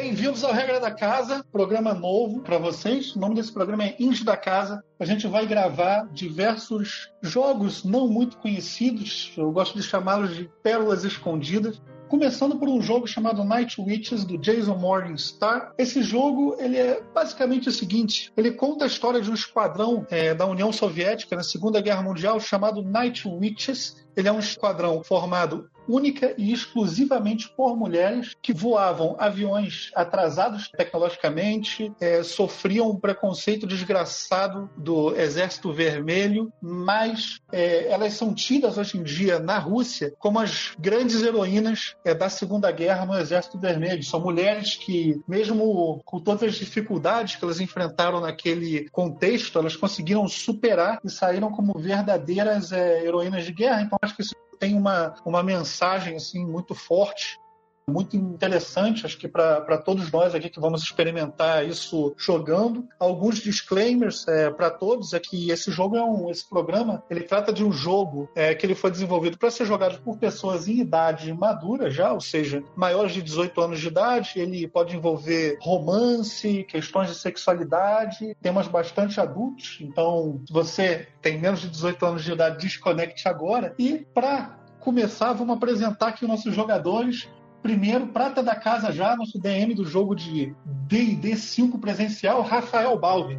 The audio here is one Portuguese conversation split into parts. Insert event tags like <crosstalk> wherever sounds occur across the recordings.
Bem-vindos ao Regra da Casa, programa novo para vocês. O nome desse programa é Índio da Casa. A gente vai gravar diversos jogos não muito conhecidos, eu gosto de chamá-los de pérolas escondidas, começando por um jogo chamado Night Witches do Jason Morningstar. Esse jogo ele é basicamente o seguinte: ele conta a história de um esquadrão é, da União Soviética na Segunda Guerra Mundial chamado Night Witches. Ele é um esquadrão formado única e exclusivamente por mulheres que voavam aviões atrasados tecnologicamente, é, sofriam um preconceito desgraçado do Exército Vermelho, mas é, elas são tidas hoje em dia na Rússia como as grandes heroínas é, da Segunda Guerra no Exército Vermelho. São mulheres que, mesmo com todas as dificuldades que elas enfrentaram naquele contexto, elas conseguiram superar e saíram como verdadeiras é, heroínas de guerra. Então, acho que isso tem uma, uma mensagem assim muito forte muito interessante, acho que para todos nós aqui que vamos experimentar isso jogando. Alguns disclaimers é, para todos é que esse jogo é um, esse programa, ele trata de um jogo é, que ele foi desenvolvido para ser jogado por pessoas em idade madura já, ou seja, maiores de 18 anos de idade. Ele pode envolver romance, questões de sexualidade, temas bastante adultos. Então, se você tem menos de 18 anos de idade, desconecte agora. E para começar, vamos apresentar aqui os nossos jogadores. Primeiro, prata da casa já, nosso DM do jogo de D&D 5 presencial, Rafael Balbi.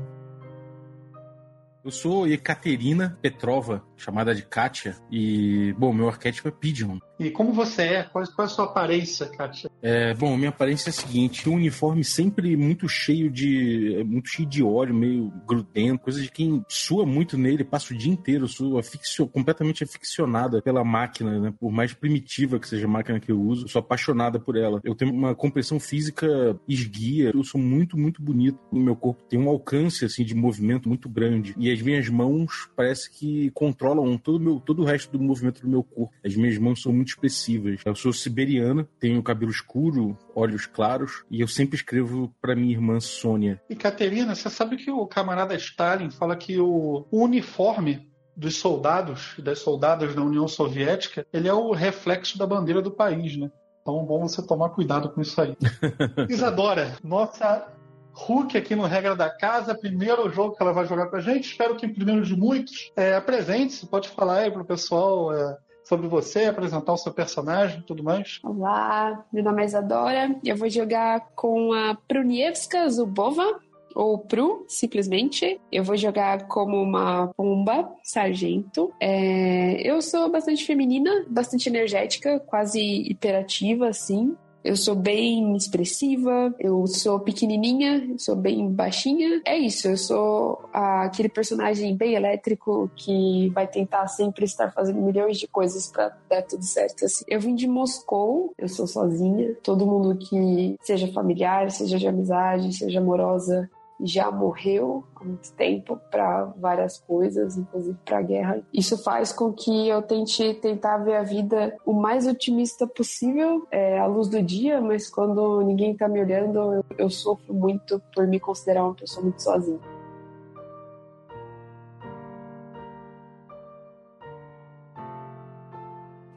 Eu sou Ekaterina Petrova, chamada de Kátia, e, bom, meu arquétipo é Pigeon. E como você é? Qual, qual é a sua aparência, Kátia? É, bom, minha aparência é a seguinte: um uniforme sempre muito cheio de. muito cheio de óleo, meio grudento, coisa de quem sua muito nele, passa o dia inteiro, sua aficio, completamente aficionada pela máquina, né? Por mais primitiva que seja a máquina que eu uso, sou apaixonada por ela. Eu tenho uma compressão física esguia, eu sou muito, muito bonito. O meu corpo tem um alcance assim de movimento muito grande. E as minhas mãos parece que controlam todo, meu, todo o resto do movimento do meu corpo. As minhas mãos são muito muito expressivas. Eu sou siberiana, tenho cabelo escuro, olhos claros, e eu sempre escrevo para minha irmã Sônia. E Caterina, você sabe que o camarada Stalin fala que o uniforme dos soldados e das soldadas da União Soviética, ele é o reflexo da bandeira do país, né? Então, bom você tomar cuidado com isso aí. <laughs> Isadora, nossa Hulk aqui no Regra da Casa, primeiro jogo que ela vai jogar com a gente. Espero que primeiro de muitos. É, apresente-se, pode falar aí pro pessoal é, sobre você, apresentar o seu personagem e tudo mais. Olá, meu nome é Isadora eu vou jogar com a Prunievska Zubova, ou Pru, simplesmente. Eu vou jogar como uma pomba, sargento. É, eu sou bastante feminina, bastante energética, quase hiperativa, assim. Eu sou bem expressiva, eu sou pequenininha, sou bem baixinha. É isso, eu sou aquele personagem bem elétrico que vai tentar sempre estar fazendo milhões de coisas para dar tudo certo. Assim. Eu vim de Moscou, eu sou sozinha. Todo mundo que seja familiar, seja de amizade, seja amorosa, já morreu há muito tempo para várias coisas, inclusive para a guerra. Isso faz com que eu tente tentar ver a vida o mais otimista possível, é, à luz do dia, mas quando ninguém está me olhando, eu, eu sofro muito por me considerar uma pessoa muito sozinha.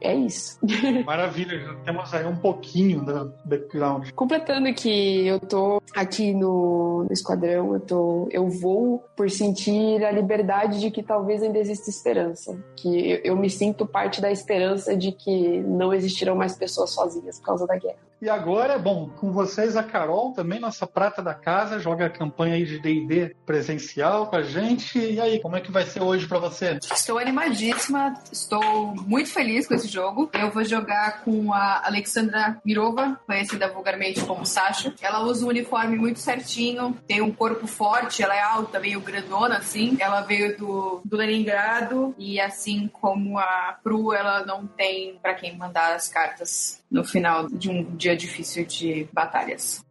É isso. <laughs> Maravilha, já temos aí um pouquinho do background. Completando que eu tô aqui no, no esquadrão, eu, tô, eu vou por sentir a liberdade de que talvez ainda exista esperança. Que eu, eu me sinto parte da esperança de que não existirão mais pessoas sozinhas por causa da guerra. E agora, bom, com vocês a Carol, também nossa prata da casa, joga a campanha aí de D&D presencial com a gente. E aí, como é que vai ser hoje para você? Estou animadíssima, estou muito feliz com esse jogo. Eu vou jogar com a Alexandra Mirova, conhecida vulgarmente como Sasha. Ela usa um uniforme muito certinho, tem um corpo forte, ela é alta, meio grandona assim. Ela veio do, do Leningrado e assim como a Pru, ela não tem para quem mandar as cartas no final de um dia difícil de batalhas.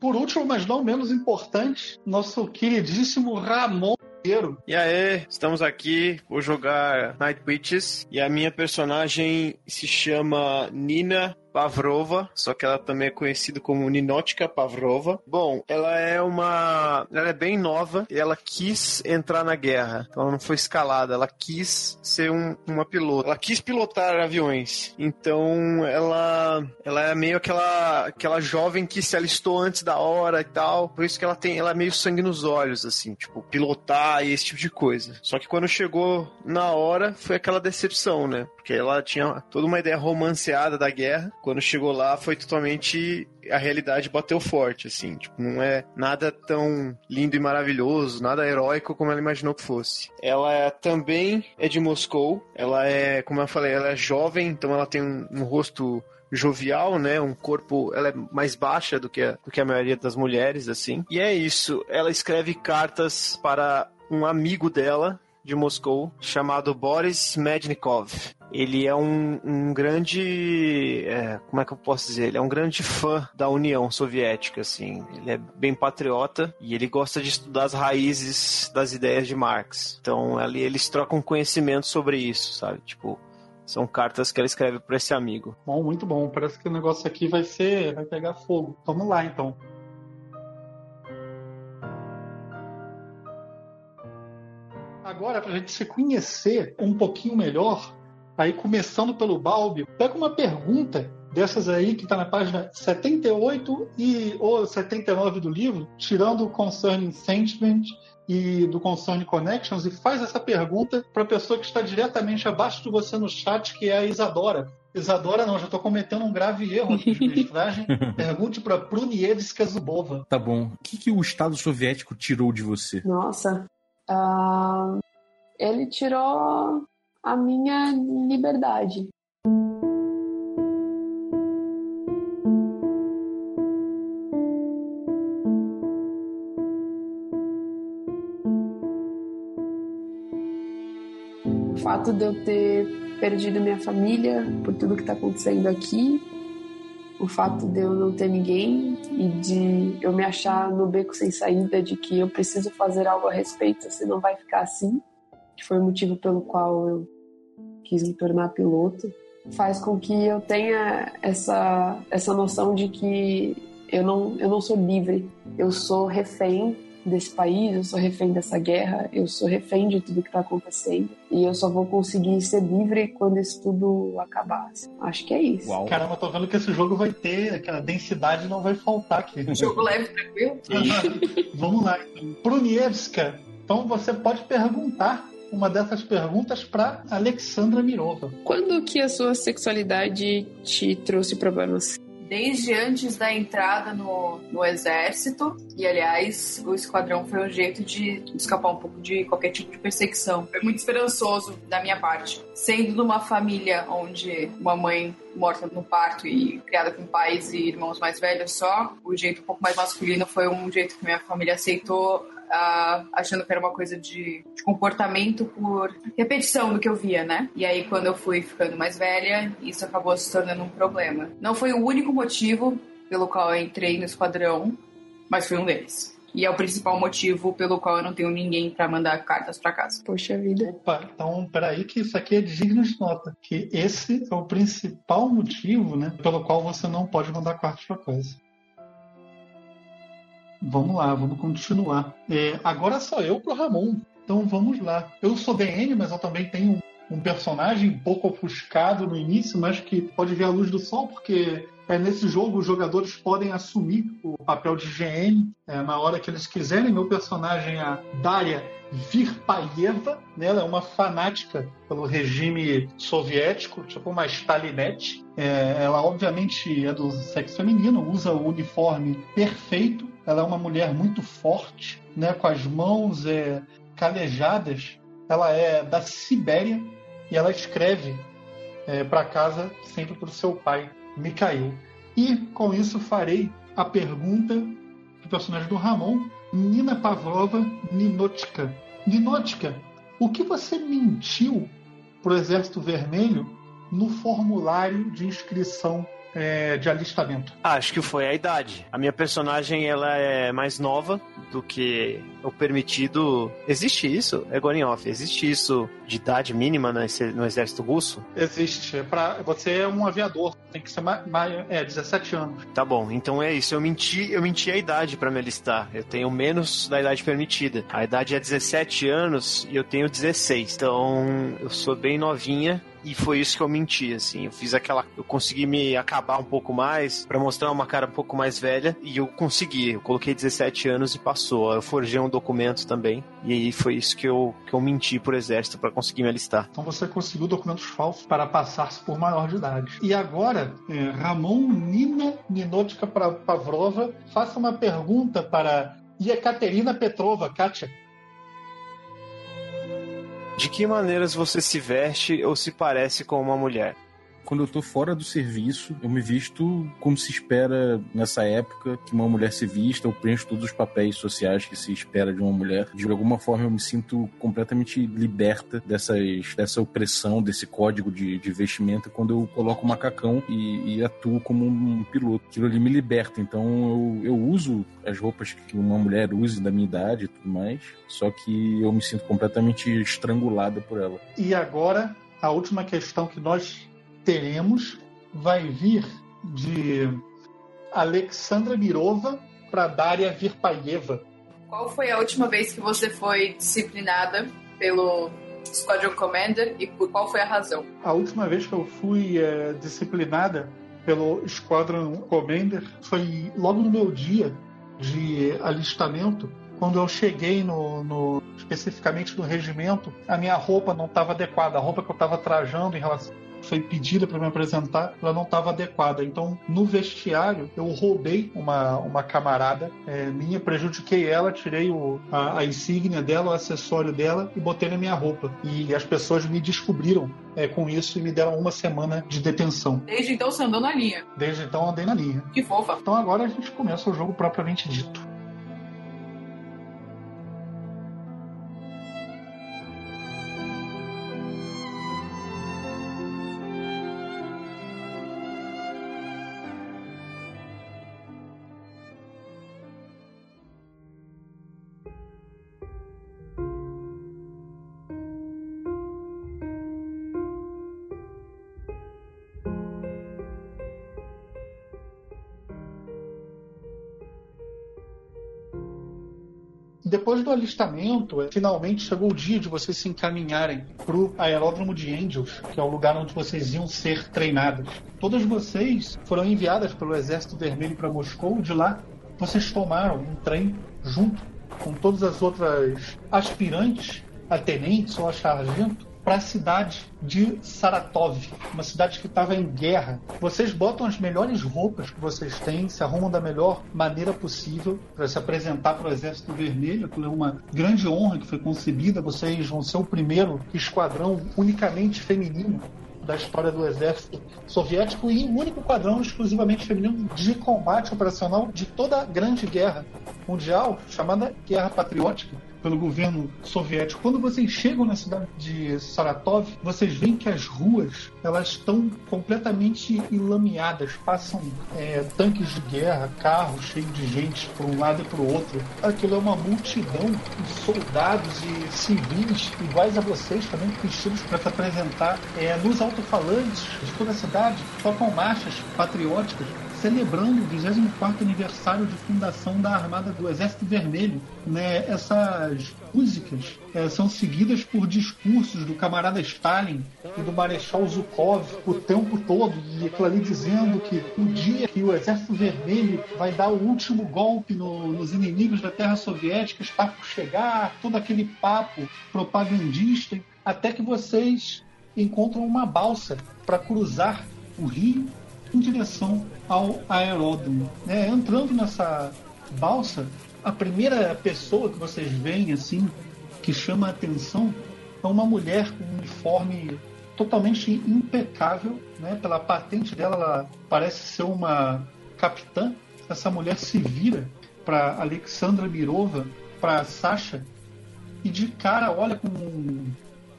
Por último, mas não menos importante, nosso queridíssimo Ramon e aí, estamos aqui, vou jogar Night Witches e a minha personagem se chama Nina Pavrova, só que ela também é conhecida como Ninotka Pavrova. Bom, ela é uma. Ela é bem nova e ela quis entrar na guerra. Então ela não foi escalada, ela quis ser um, uma pilota. Ela quis pilotar aviões. Então ela. Ela é meio aquela, aquela jovem que se alistou antes da hora e tal. Por isso que ela tem. Ela é meio sangue nos olhos, assim, tipo, pilotar e esse tipo de coisa. Só que quando chegou na hora, foi aquela decepção, né? Porque ela tinha toda uma ideia romanceada da guerra. Quando chegou lá, foi totalmente a realidade bateu forte, assim. Tipo, não é nada tão lindo e maravilhoso, nada heróico como ela imaginou que fosse. Ela também é de Moscou. Ela é, como eu falei, ela é jovem, então ela tem um, um rosto jovial, né? Um corpo, ela é mais baixa do que a, do que a maioria das mulheres, assim. E é isso. Ela escreve cartas para um amigo dela de Moscou chamado Boris Mednikov. Ele é um, um grande. É, como é que eu posso dizer? Ele é um grande fã da União Soviética, assim. Ele é bem patriota e ele gosta de estudar as raízes das ideias de Marx. Então, ali eles trocam conhecimento sobre isso, sabe? Tipo, são cartas que ela escreve para esse amigo. Bom, muito bom. Parece que o negócio aqui vai ser. vai pegar fogo. Vamos lá, então. Agora, para a gente se conhecer um pouquinho melhor, aí começando pelo Balbi, pega uma pergunta dessas aí que está na página 78 e ou 79 do livro, tirando o Concerning Sentiment e do Concern Connections, e faz essa pergunta para a pessoa que está diretamente abaixo de você no chat, que é a Isadora. Isadora, não, já estou cometendo um grave erro aqui de mestragem. <laughs> Pergunte para Prunievska Zubova. Tá bom. O que, que o Estado Soviético tirou de você? Nossa. Uh, ele tirou a minha liberdade. O fato de eu ter perdido minha família por tudo que está acontecendo aqui, o fato de eu não ter ninguém e de eu me achar no beco sem saída, de que eu preciso fazer algo a respeito, senão vai ficar assim, que foi o motivo pelo qual eu quis me tornar piloto, faz com que eu tenha essa, essa noção de que eu não, eu não sou livre, eu sou refém desse país, eu sou refém dessa guerra, eu sou refém de tudo que está acontecendo e eu só vou conseguir ser livre quando isso tudo acabar. Acho que é isso. Uau. Caramba, tô vendo que esse jogo vai ter, aquela densidade não vai faltar aqui. <laughs> Jogo leve, tranquilo? <laughs> Vamos lá. Então. Prunievska, então você pode perguntar uma dessas perguntas para Alexandra Mirova. Quando que a sua sexualidade te trouxe problemas? Desde antes da entrada no, no exército, e aliás, o esquadrão foi um jeito de escapar um pouco de qualquer tipo de perseguição. Foi muito esperançoso da minha parte. Sendo de uma família onde uma mãe morta no parto e criada com pais e irmãos mais velhos só, o jeito um pouco mais masculino foi um jeito que minha família aceitou uh, achando que era uma coisa de, de, comportamento por repetição do que eu via, né? E aí, quando eu fui ficando mais velha, isso acabou se tornando um problema. Não foi o único motivo pelo qual eu entrei no esquadrão, mas foi um deles. E é o principal motivo pelo qual eu não tenho ninguém para mandar cartas para casa. Poxa vida. Opa, então peraí que isso aqui é digno de nota. Que esse é o principal motivo, né? Pelo qual você não pode mandar cartas para casa. Vamos lá, vamos continuar. É, agora sou eu pro Ramon. Então vamos lá. Eu sou DN, mas eu também tenho um personagem um pouco ofuscado no início, mas que pode ver a luz do sol, porque é, nesse jogo os jogadores podem assumir o papel de GM é, na hora que eles quiserem. Meu personagem é a Daria Virpaieva, né? ela é uma fanática pelo regime soviético, tipo uma Stalinete. É, ela obviamente é do sexo feminino, usa o uniforme perfeito, ela é uma mulher muito forte, né, com as mãos é, calejadas. Ela é da Sibéria e ela escreve é, para casa sempre para o seu pai, Mikhail. E com isso farei a pergunta do personagem do Ramon, Nina Pavlova Ninotka. Ninotka, o que você mentiu para o Exército Vermelho no formulário de inscrição é, de alistamento? Acho que foi a idade. A minha personagem ela é mais nova do que o permitido. Existe isso? É going off. Existe isso de idade mínima no exército russo? Existe. É pra, você é um aviador. Tem que ser mais, mais, é, 17 anos. Tá bom. Então é isso. Eu menti, eu menti a idade para me alistar. Eu tenho menos da idade permitida. A idade é 17 anos e eu tenho 16. Então eu sou bem novinha e foi isso que eu menti, assim. Eu fiz aquela. Eu consegui me acabar um pouco mais para mostrar uma cara um pouco mais velha e eu consegui. Eu coloquei 17 anos e passou. Eu forjei um documento também e aí foi isso que eu, que eu menti pro exército para conseguir me alistar. Então você conseguiu documentos falsos para passar-se por maior de idade. E agora, é, Ramon Nina Ninotka Pavrova, faça uma pergunta para Ekaterina Petrova, Kátia. De que maneiras você se veste ou se parece com uma mulher? Quando eu tô fora do serviço, eu me visto como se espera nessa época que uma mulher se vista, eu preencho todos os papéis sociais que se espera de uma mulher. De alguma forma eu me sinto completamente liberta dessas, dessa opressão, desse código de, de vestimenta quando eu coloco o macacão e, e, atuo como um piloto. Aquilo ali me liberta. Então eu, eu uso as roupas que uma mulher use da minha idade e tudo mais, só que eu me sinto completamente estrangulada por ela. E agora, a última questão que nós teremos vai vir de Alexandra Mirova para Daria Virpaieva. Qual foi a última vez que você foi disciplinada pelo Squadron Commander e por qual foi a razão? A última vez que eu fui é, disciplinada pelo Squadron Commander foi logo no meu dia de alistamento quando eu cheguei no, no, especificamente no regimento, a minha roupa não estava adequada. A roupa que eu estava trajando em relação foi pedida para me apresentar, ela não estava adequada. Então, no vestiário, eu roubei uma, uma camarada é, minha, prejudiquei ela, tirei o, a, a, insígnia dela, o acessório dela e botei na minha roupa. E as pessoas me descobriram é, com isso e me deram uma semana de detenção. Desde então você andou na linha? Desde então andei na linha. Que fofa. Então agora a gente começa o jogo propriamente dito. Depois do alistamento, é, finalmente chegou o dia de vocês se encaminharem para o aeródromo de Angels, que é o lugar onde vocês iam ser treinadas. Todas vocês foram enviadas pelo Exército Vermelho para Moscou. De lá, vocês tomaram um trem junto com todas as outras aspirantes a tenentes ou a sargento para a cidade de Saratov, uma cidade que estava em guerra. Vocês botam as melhores roupas que vocês têm, se arrumam da melhor maneira possível para se apresentar para o Exército Vermelho. Aquilo é uma grande honra que foi concebida. Vocês vão ser o primeiro esquadrão unicamente feminino da história do exército soviético e o único quadrão exclusivamente feminino de combate operacional de toda a grande guerra mundial, chamada Guerra Patriótica pelo governo soviético. Quando vocês chegam na cidade de Saratov, vocês veem que as ruas elas estão completamente enlameadas. Passam é, tanques de guerra, carros cheios de gente por um lado e para o outro. Aquilo é uma multidão de soldados e civis iguais a vocês também vestidos para se apresentar é, nos alto-falantes de toda a cidade. Tocam marchas patrióticas celebrando o 24 aniversário de fundação da Armada do Exército Vermelho. Né? Essas músicas é, são seguidas por discursos do camarada Stalin e do Marechal Zhukov o tempo todo, e aquilo ali dizendo que o dia que o Exército Vermelho vai dar o último golpe no, nos inimigos da Terra Soviética está por chegar, todo aquele papo propagandista, até que vocês encontram uma balsa para cruzar o rio em direção ao aeródromo. Né? Entrando nessa balsa, a primeira pessoa que vocês veem assim que chama a atenção é uma mulher com um uniforme totalmente impecável, né? Pela patente dela, ela parece ser uma capitã. Essa mulher se vira para Alexandra Mirova, para Sasha, e de cara olha com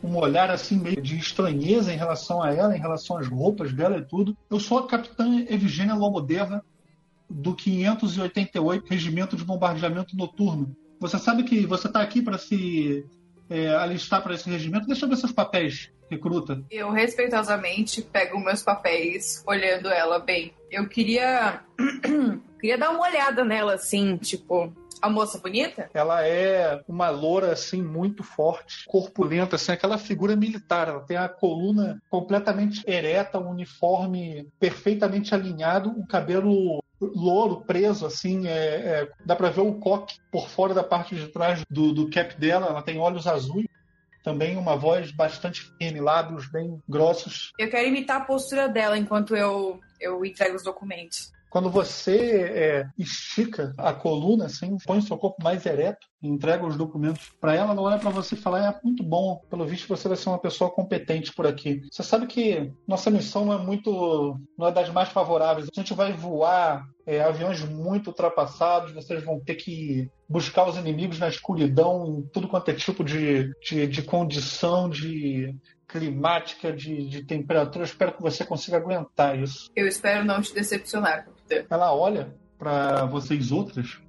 um, olhar assim meio de estranheza em relação a ela, em relação às roupas dela e tudo. Eu sou a capitã Evgenia Lomodeva, do 588 Regimento de Bombardeamento Noturno. Você sabe que você está aqui para se é, alistar para esse regimento? Deixa eu ver seus papéis, recruta. Eu respeitosamente pego meus papéis, olhando ela bem. Eu queria. <clears throat> queria dar uma olhada nela, assim, tipo, a moça bonita? Ela é uma loura, assim, muito forte, corpulenta, assim, aquela figura militar. Ela tem a coluna completamente ereta, um uniforme perfeitamente alinhado, um cabelo louro, preso, assim, é, é, dá para ver o coque por fora da parte de trás do, do cap dela. Ela tem olhos azuis também uma voz bastante firme, lábios bem grossos. Eu quero imitar a postura dela enquanto eu, eu entrego os documentos. Quando você é, estica a coluna, assim, põe o seu corpo mais ereto, entrega os documentos para ela, ela olha para você e fala: é muito bom, pelo visto você vai ser uma pessoa competente por aqui. Você sabe que nossa missão não é muito, não é das mais favoráveis. A gente vai voar é, aviões muito ultrapassados, vocês vão ter que buscar os inimigos na escuridão, em tudo quanto é tipo de, de, de condição, de climática, de, de temperatura. Eu espero que você consiga aguentar isso. Eu espero não te decepcionar. Ela olha para vocês outras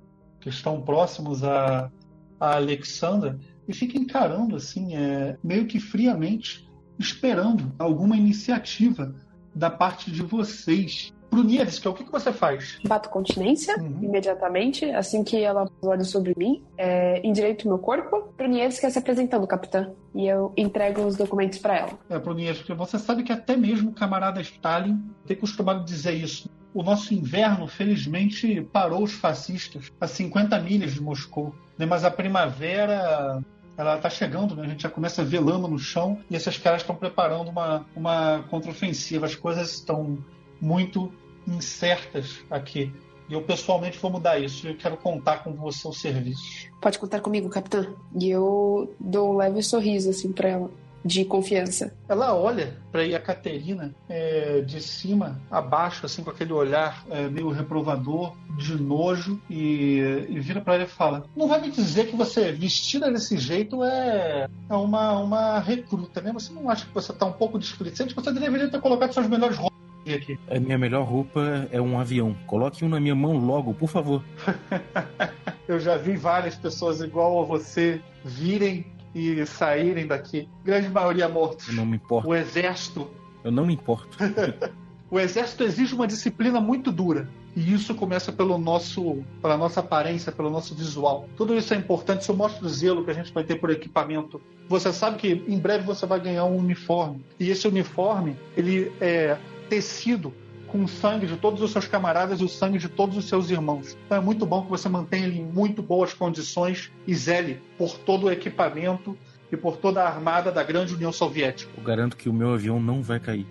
que estão próximos a, a Alexandra e fica encarando assim, é, meio que friamente, esperando alguma iniciativa da parte de vocês. Brunievski, o que, que você faz? Bato continência uhum. imediatamente, assim que ela olha sobre mim, é, endireito meu corpo. Brunievski se apresentando, capitã. E eu entrego os documentos para ela. É, Brunievski, você sabe que até mesmo o camarada Stalin tem costumado dizer isso. O nosso inverno, felizmente, parou os fascistas a 50 milhas de Moscou. Né? Mas a primavera ela está chegando, né? A gente já começa a ver lama no chão e esses caras estão preparando uma, uma contraofensiva. As coisas estão muito incertas aqui. E eu pessoalmente vou mudar isso. Eu quero contar com você os serviços. Pode contar comigo, capitã. E eu dou um leve sorriso assim para ela, de confiança. Ela olha para a Caterina é, de cima a baixo, assim com aquele olhar é, meio reprovador, de nojo, e, e vira para ela e fala: Não vai me dizer que você vestida desse jeito é, é uma, uma recruta, né? Você não acha que você está um pouco displicente? Você deveria ter colocado suas melhores roupas aqui. A minha melhor roupa é um avião. Coloque um na minha mão logo, por favor. <laughs> Eu já vi várias pessoas igual a você virem e saírem daqui. Grande maioria mortos. Eu não me importo. O exército. Eu não me importo. <laughs> o exército exige uma disciplina muito dura. E isso começa pelo nosso, pela nossa aparência, pelo nosso visual. Tudo isso é importante. Isso mostra o zelo que a gente vai ter por equipamento. Você sabe que em breve você vai ganhar um uniforme. E esse uniforme, ele é tecido com o sangue de todos os seus camaradas e o sangue de todos os seus irmãos. Então é muito bom que você mantenha ele em muito boas condições e zele por todo o equipamento e por toda a armada da grande União Soviética. Eu garanto que o meu avião não vai cair.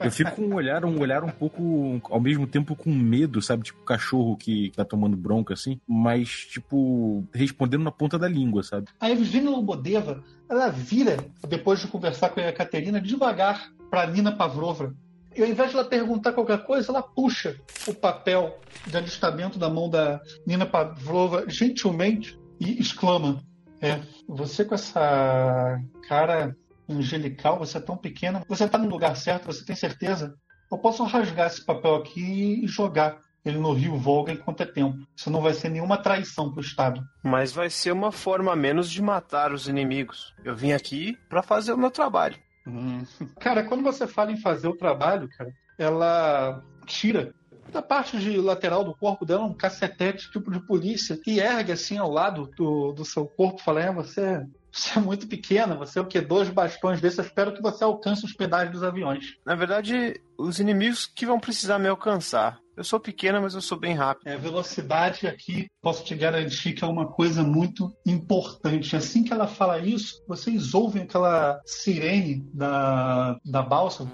Eu fico com um olhar, um olhar um pouco, ao mesmo tempo com medo, sabe? Tipo cachorro que tá tomando bronca, assim. Mas, tipo, respondendo na ponta da língua, sabe? A Evgenia Lobodeva, ela vira, depois de conversar com a Caterina, devagar para Nina Pavlova e ao invés de ela perguntar qualquer coisa, ela puxa o papel de alistamento da mão da Nina Pavlova gentilmente e exclama: É, você com essa cara angelical, você é tão pequena, você está no lugar certo, você tem certeza? Eu posso rasgar esse papel aqui e jogar ele no rio Volga enquanto é tempo. Isso não vai ser nenhuma traição para o Estado. Mas vai ser uma forma menos de matar os inimigos. Eu vim aqui para fazer o meu trabalho. Hum. Cara, quando você fala em fazer o trabalho, cara, ela tira da parte de lateral do corpo dela um cacetete tipo de polícia e ergue assim ao lado do, do seu corpo, fala: é, você, você é muito pequena, você é o que? Dois bastões desses, eu espero que você alcance os pedais dos aviões. Na verdade, os inimigos que vão precisar me alcançar. Eu sou pequena, mas eu sou bem rápido. É, velocidade aqui, posso te garantir que é uma coisa muito importante. Assim que ela fala isso, vocês ouvem aquela sirene da, da balsa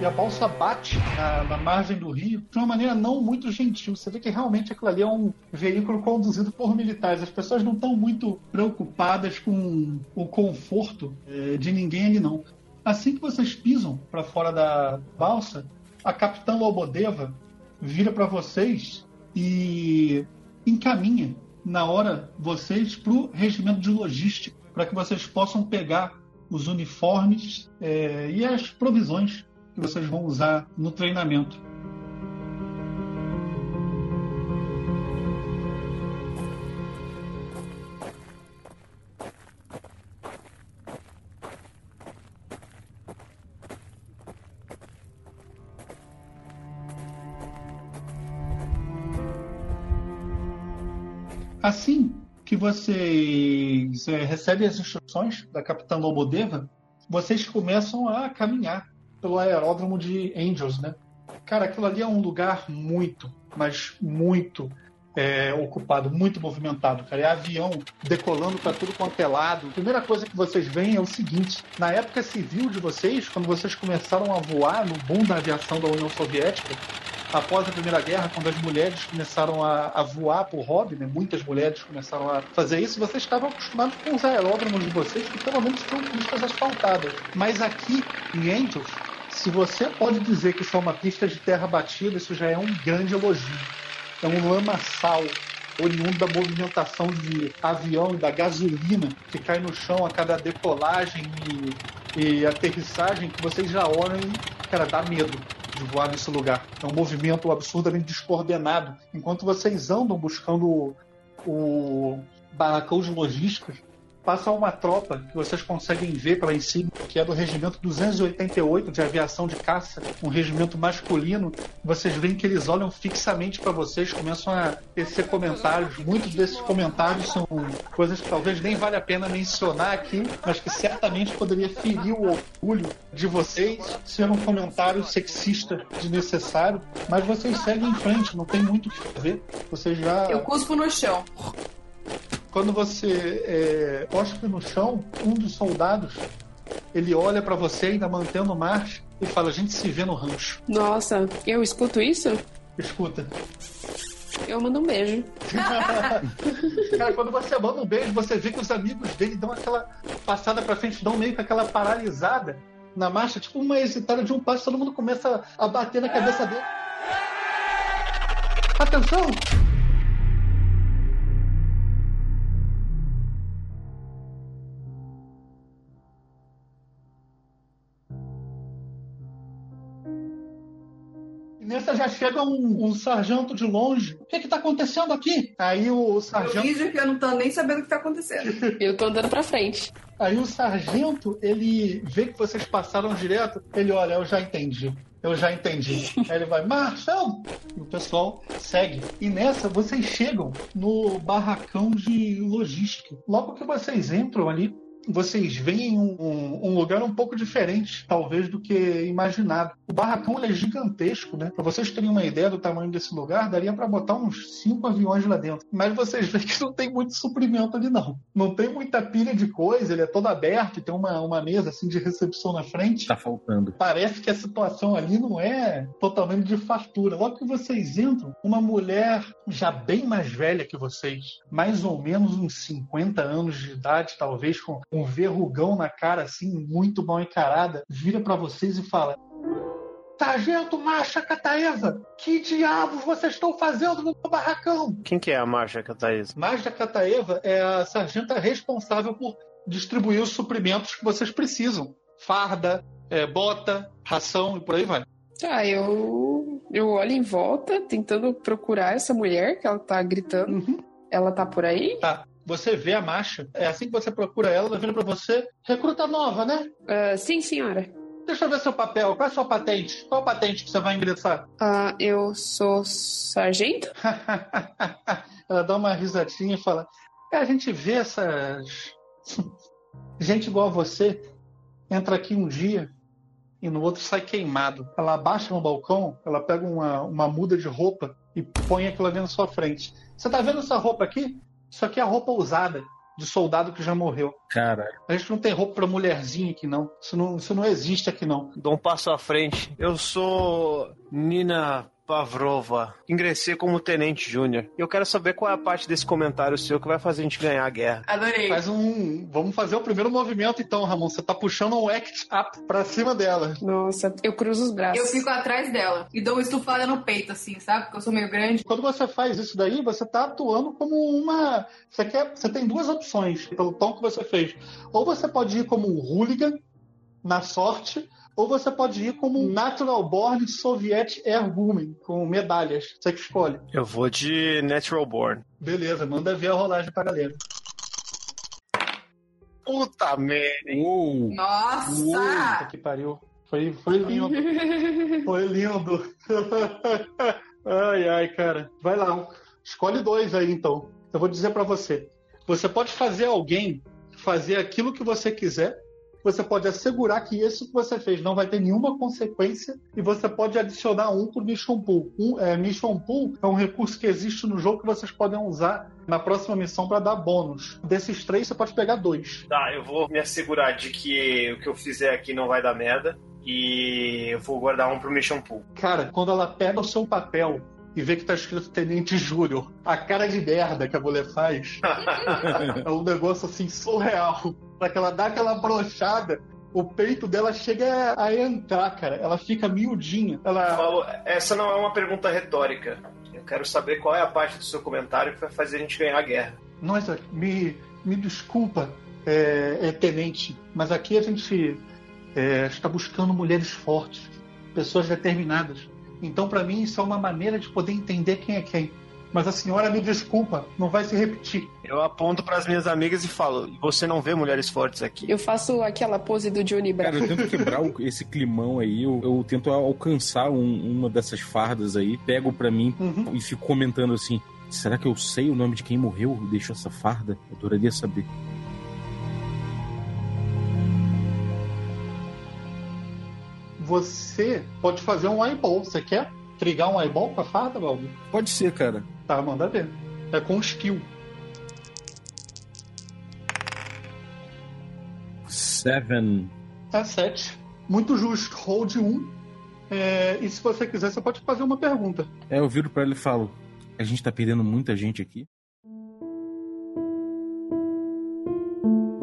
e a balsa bate na, na, margem do rio de uma maneira não muito gentil. Você vê que realmente aquilo ali é um veículo conduzido por militares. As pessoas não estão muito preocupadas com o conforto é, de ninguém ali, não. Assim que vocês pisam para fora da balsa, a capitã Lobodeva vira para vocês e encaminha na hora vocês para o regimento de logística, para que vocês possam pegar os uniformes é, e as provisões que vocês vão usar no treinamento. Assim que vocês é, recebem as instruções da Capitã Lobodeva, vocês começam a caminhar pelo aeródromo de Angels, né? Cara, aquilo ali é um lugar muito, mas muito é, ocupado, muito movimentado, cara. É avião decolando para tudo quanto é lado. A primeira coisa que vocês veem é o seguinte: na época civil de vocês, quando vocês começaram a voar no boom da aviação da União Soviética, após a Primeira Guerra, quando as mulheres começaram a, a voar por hobby, né, muitas mulheres começaram a fazer isso, vocês estavam acostumados com os aeródromos de vocês, que pelo menos tinham pistas asfaltadas. Mas aqui, em Angels, se você pode dizer que isso é uma pista de terra batida, isso já é um grande elogio. É um lamaçal oriundo da movimentação de avião e da gasolina que cai no chão a cada decolagem e, e aterrissagem que vocês já olham e, cara, dá medo de voar nesse lugar. É um movimento absurdamente descoordenado. Enquanto vocês andam buscando o barracão de logística, passa uma tropa que vocês conseguem ver pela insígnia, que é do regimento 288 de aviação de caça, um regimento masculino. Vocês veem que eles olham fixamente para vocês, começam a tecer comentários. Muitos desses comentários são coisas que talvez nem vale a pena mencionar aqui, mas que certamente poderia ferir o orgulho de vocês, ser um comentário sexista desnecessário. Mas vocês seguem em frente, não tem muito o que fazer. Vocês já. Eu cuspo no chão. Quando você é, cospe no chão, um dos soldados ele olha para você, ainda mantendo marcha, e fala: A gente se vê no rancho. Nossa, eu escuto isso? Escuta. Eu mando um beijo. <laughs> Cara, quando você manda um beijo, você vê que os amigos dele dão aquela passada pra frente, dão meio com aquela paralisada na marcha, tipo uma hesitada de um passo, todo mundo começa a bater na cabeça dele. Atenção! Nessa já chega um, um, sargento de longe. O que está acontecendo aqui? Aí o sargento. Eu que eu não tô nem sabendo o que está acontecendo. <laughs> eu tô andando para frente. Aí o sargento, ele vê que vocês passaram direto. Ele olha, eu já entendi. Eu já entendi. <laughs> Aí ele vai, Marcelo! E o pessoal segue. E nessa, vocês chegam no barracão de logística. Logo que vocês entram ali, vocês veem um, um, um, lugar um pouco diferente, talvez, do que imaginado. O barracão é gigantesco, né? Para vocês terem uma ideia do tamanho desse lugar, daria para botar uns cinco aviões lá dentro. Mas vocês veem que não tem muito suprimento ali, não. Não tem muita pilha de coisa, ele é todo aberto, tem uma, uma mesa assim de recepção na frente. Tá faltando. Parece que a situação ali não é totalmente de fartura. Logo que vocês entram, uma mulher já bem mais velha que vocês, mais ou menos uns 50 anos de idade, talvez, com um verrugão na cara, assim, muito mal encarada, vira para vocês e fala: Sargento Marcha Cataeva, que diabos vocês estão fazendo no meu barracão? Quem que é a Marcha Cataeva? Marcha Cataeva é a sargenta responsável por distribuir os suprimentos que vocês precisam. Farda, é, bota, ração e por aí vai. Tá, eu, eu olho em volta, tentando procurar essa mulher que ela tá gritando. Uhum. Ela tá por aí? Tá você vê a marcha. É assim que você procura ela, ela vira para você. Recruta nova, né? Uh, sim, senhora. Deixa eu ver seu papel. Qual é a sua patente? Qual patente que você vai ingressar? Uh, eu sou sargento. <laughs> ela dá uma risadinha e fala: é, A gente vê essas. <laughs> gente igual a você entra aqui um dia e no outro sai queimado. Ela abaixa no balcão, ela pega uma, uma muda de roupa e põe aquilo ali na sua frente. Você tá vendo essa roupa aqui? Isso aqui é roupa usada de soldado que já morreu. Cara. A gente não tem roupa pra mulherzinha aqui, não. Isso não, isso não existe aqui, não. Dou um passo à frente. Eu sou Nina Pavrova. Ingressei como tenente júnior. Eu quero saber qual é a parte desse comentário seu que vai fazer a gente ganhar a guerra. Adorei. Faz um. Vamos fazer o primeiro movimento então, Ramon. Você tá puxando um act up pra cima dela. Nossa, eu cruzo os braços. Eu fico atrás dela e dou uma estufada no peito, assim, sabe? Porque eu sou meio grande. Quando você faz isso daí, você tá atuando como uma. Você, quer... você tem duas opções pelo tom que você fez. Ou você pode ir como um hooligan na sorte, ou você pode ir como um Natural Born Soviet Airwoman, com medalhas. Você que escolhe. Eu vou de Natural Born. Beleza, manda ver a rolagem pra galera. Puta merda. hein? Uou! Nossa! Puta que pariu. Foi, foi lindo. <laughs> Foi lindo. <laughs> ai, ai, cara. Vai lá. Escolhe dois aí, então. Eu vou dizer pra você. Você pode fazer alguém fazer aquilo que você quiser. Você pode assegurar que isso que você fez não vai ter nenhuma consequência. E você pode adicionar um pro Mission Pool. Um, é, Mission Pool é um recurso que existe no jogo que vocês podem usar na próxima missão para dar bônus. Desses três, você pode pegar dois. Tá, eu vou me assegurar de que o que eu fizer aqui não vai dar merda. E eu vou guardar um pro Mission Pool. Cara, quando ela pega o seu papel e vê que tá escrito Tenente Júnior, a cara de merda que a mulher faz <laughs> é um negócio assim surreal. Pra que ela dá aquela brochada, o peito dela chega a entrar, cara. Ela fica miudinha. Ela. Paulo, essa não é uma pergunta retórica. Eu quero saber qual é a parte do seu comentário que vai fazer a gente ganhar a guerra. Nossa, me, me desculpa, é, é, tenente, mas aqui a gente é, está buscando mulheres fortes, pessoas determinadas. Então, para mim, isso é uma maneira de poder entender quem é quem. Mas a senhora me desculpa, não vai se repetir. Eu aponto para as minhas amigas e falo: você não vê mulheres fortes aqui. Eu faço aquela pose do Johnny Cara, Bravo. eu tento quebrar <laughs> esse climão aí, eu, eu tento alcançar um- uma dessas fardas aí, pego pra mim Uhum. e fico comentando assim: será que eu sei o nome de quem morreu e deixou essa farda? Eu adoraria saber. Você pode fazer um eyeball. Você quer trigar um eyeball com a farda, Balbi? Pode ser, cara. Tá, manda ver. É com skill. Seven. Tá 7. Muito justo. Hold 1. É, e se você quiser, você pode fazer uma pergunta. É, eu viro pra ele e falo: a gente tá perdendo muita gente aqui.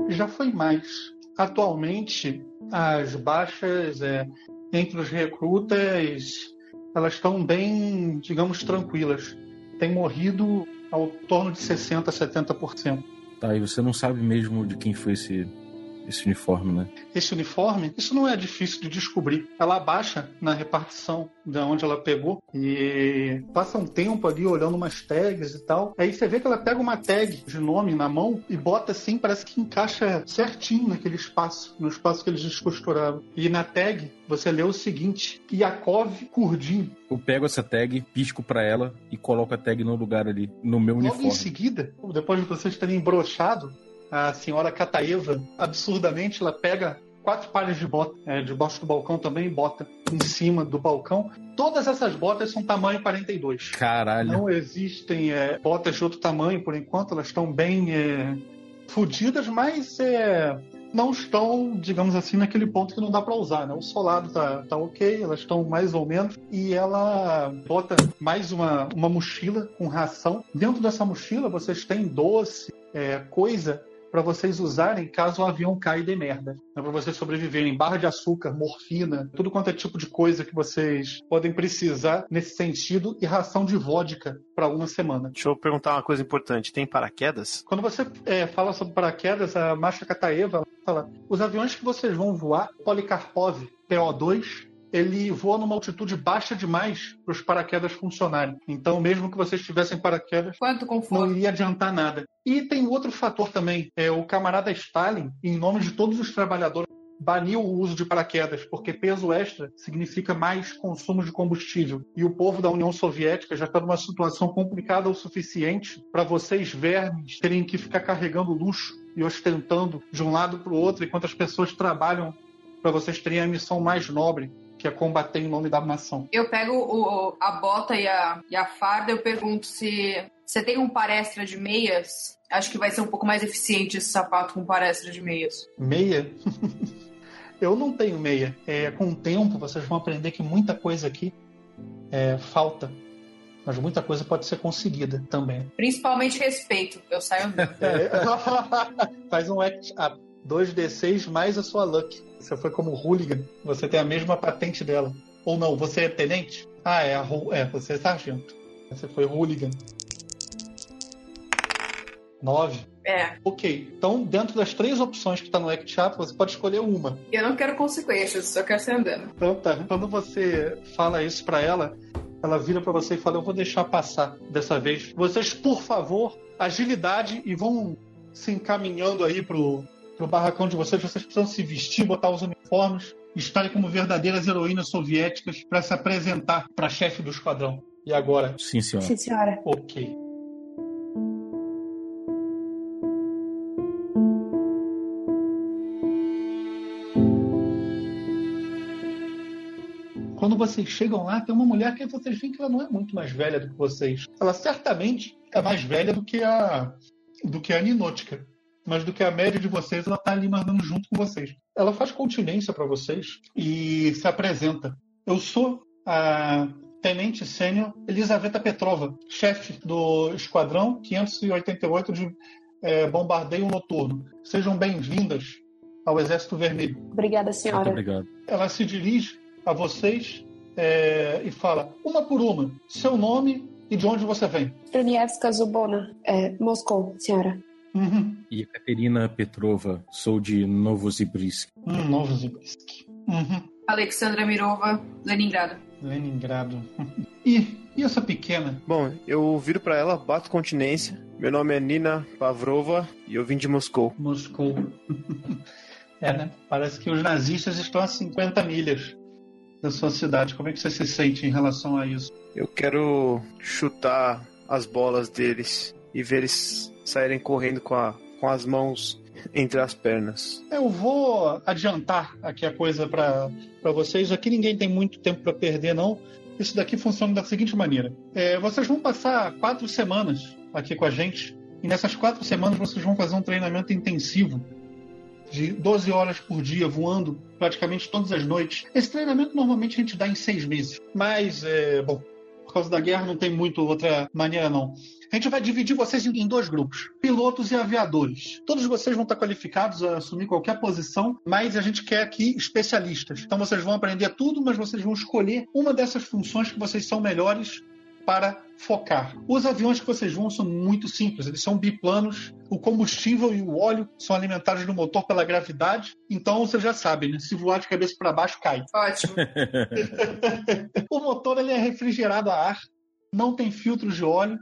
Já foi mais. Atualmente, as baixas é, entre os recrutas, elas estão bem, digamos, tranquilas. Tem morrido ao torno de 60% a 70%. Tá, e você não sabe mesmo de quem foi esse, esse uniforme, né? Esse uniforme, isso não é difícil de descobrir. Ela abaixa na repartição de onde ela pegou e passa um tempo ali olhando umas tags e tal. Aí você vê que ela pega uma tag de nome na mão e bota assim, parece que encaixa certinho naquele espaço, no espaço que eles descosturaram. E na tag você lê o seguinte: Yakov Kurdim. Eu pego essa tag, pisco pra ela e coloco a tag no lugar ali, no meu Logo em uniforme. seguida, depois de vocês terem brochado, a senhora Kataeva, absurdamente, ela pega quatro pares de bota é, debaixo do balcão também e bota em cima do balcão. Todas essas botas são tamanho 42. Caralho. Não existem é, botas de outro tamanho por enquanto, elas estão bem é, fodidas, mas é, não estão, digamos assim, naquele ponto que não dá para usar. Né? O solado tá, tá ok, elas estão mais ou menos. E ela bota mais uma, uma mochila com ração. Dentro dessa mochila vocês têm doce, é, coisa para vocês usarem caso o avião caia e dê merda. É para vocês sobreviverem. Barra de açúcar, morfina, tudo quanto é tipo de coisa que vocês podem precisar nesse sentido e ração de vodka para uma semana. Deixa eu perguntar uma coisa importante: tem paraquedas? Quando você é, fala sobre paraquedas, a Masha Kataeva fala: os aviões que vocês vão voar, Polikarpov PO2, ele voa numa altitude baixa demais para os paraquedas funcionarem. Então, mesmo que vocês tivessem paraquedas, não iria adiantar nada. E tem outro fator também. É, o camarada Stalin, em nome de todos os trabalhadores, baniu o uso de paraquedas, porque peso extra significa mais consumo de combustível. E o povo da União Soviética já está numa situação complicada o suficiente para vocês, vermes, terem que ficar carregando luxo e ostentando de um lado para o outro, enquanto as pessoas trabalham para vocês terem a missão mais nobre, que é combater em nome da nação. Eu pego o- a bota e a, e a farda, eu pergunto se você tem um par extra de meias. Acho que vai ser um pouco mais eficiente esse sapato com par extra de meias. Meia? <laughs> Eu não tenho meia. É, com o tempo, vocês vão aprender que muita coisa aqui é, falta. Mas muita coisa pode ser conseguida também. Principalmente respeito. Eu saio. <laughs> É, <laughs> faz um act up. 2d6 mais a sua luck. Você foi como hooligan. Você tem a mesma patente dela. Ou não, você é tenente? Ah, é, a, é você é sargento. Você foi hooligan. 9. É. Ok. Então, dentro das três opções que está no Act Up, você pode escolher uma. Eu não quero consequências, só quero sair andando. Então tá. Quando você fala isso para ela, ela vira para você e fala: Eu vou deixar passar dessa vez. Vocês, por favor, agilidade e vão se encaminhando aí pro, pro barracão de vocês. Vocês precisam se vestir, botar os uniformes, estarem como verdadeiras heroínas soviéticas para se apresentar para chefe do esquadrão. E agora? Sim, senhora. Sim, senhora. Ok. Quando vocês chegam lá, tem uma mulher que vocês veem que ela não é muito mais velha do que vocês. Ela certamente é mais velha do que a do que a Ninótica. Mas do que a média de vocês, ela tá ali mandando junto com vocês. Ela faz continência para vocês e se apresenta. Eu sou a Tenente Sênior Elisaveta Petrova, chefe do Esquadrão 588 de é, Bombardeio Noturno. Sejam bem-vindas ao Exército Vermelho. Obrigada, Muito senhora. obrigado. Ela se dirige a vocês é, e fala, uma por uma, seu nome e de onde você vem. Brunievska Zubona, é, Moscou, senhora. Uhum. E Ekaterina Petrova, sou de Novosibirsk. Hum, Novosibirsk. Uhum. Alexandra Mirova, Leningrado. Leningrado. <laughs> E, e essa pequena? Bom, eu viro pra ela, bato continência. Meu nome é Nina Pavrova e eu vim de Moscou. Moscou. <laughs> é, né? Parece que os nazistas estão a 50 milhas da sua cidade. Como é que você se sente em relação a isso? Eu quero chutar as bolas deles e ver eles saírem correndo com, a, com as mãos entre as pernas. Eu vou adiantar aqui a coisa para vocês. Aqui ninguém tem muito tempo para perder, não. Isso daqui funciona da seguinte maneira: É, vocês vão passar quatro semanas aqui com a gente, e nessas quatro semanas vocês vão fazer um treinamento intensivo de 12 horas por dia, voando praticamente todas as noites. Esse treinamento normalmente a gente dá em seis meses, mas, é, bom, por causa da guerra não tem muito outra maneira, não. A gente vai dividir vocês em dois grupos: pilotos e aviadores. Todos vocês vão estar qualificados a assumir qualquer posição, mas a gente quer aqui especialistas. Então vocês vão aprender tudo, mas vocês vão escolher uma dessas funções que vocês são melhores para focar. Os aviões que vocês vão são muito simples, eles são biplanos, o combustível e o óleo são alimentados no motor pela gravidade, então vocês já sabem, né? se voar de cabeça para baixo, cai. Ótimo. <laughs> o motor ele é refrigerado a ar, não tem filtros de óleo,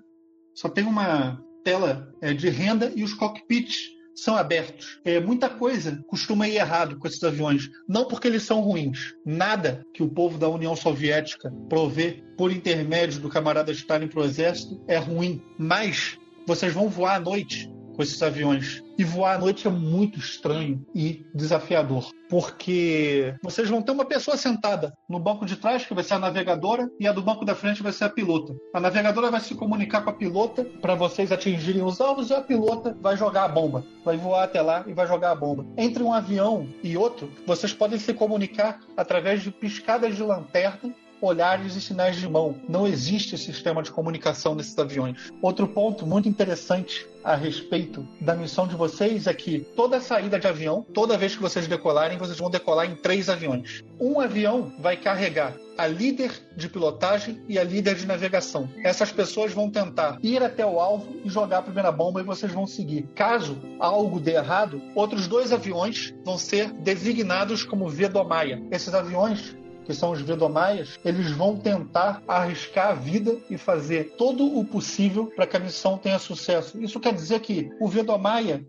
só tem uma tela é, de renda e os cockpits são abertos. É, muita coisa costuma ir errado com esses aviões. Não porque eles são ruins. Nada que o povo da União Soviética provê por intermédio do camarada Stalin para o exército é ruim. Mas vocês vão voar à noite com esses aviões. E voar à noite é muito estranho e desafiador, porque vocês vão ter uma pessoa sentada no banco de trás, que vai ser a navegadora, e a do banco da frente vai ser a pilota. A navegadora vai se comunicar com a pilota para vocês atingirem os alvos, e a pilota vai jogar a bomba. Vai voar até lá e vai jogar a bomba. Entre um avião e outro, vocês podem se comunicar através de piscadas de lanterna olhares e sinais de mão. Não existe sistema de comunicação nesses aviões. Outro ponto muito interessante a respeito da missão de vocês é que toda saída de avião, toda vez que vocês decolarem, vocês vão decolar em três aviões. Um avião vai carregar a líder de pilotagem e a líder de navegação. Essas pessoas vão tentar ir até o alvo e jogar a primeira bomba e vocês vão seguir. Caso algo dê errado, outros dois aviões vão ser designados como Vedomaia. Esses aviões que são os Vedomaias, eles vão tentar arriscar a vida e fazer todo o possível para que a missão tenha sucesso. Isso quer dizer que o Vedomaia,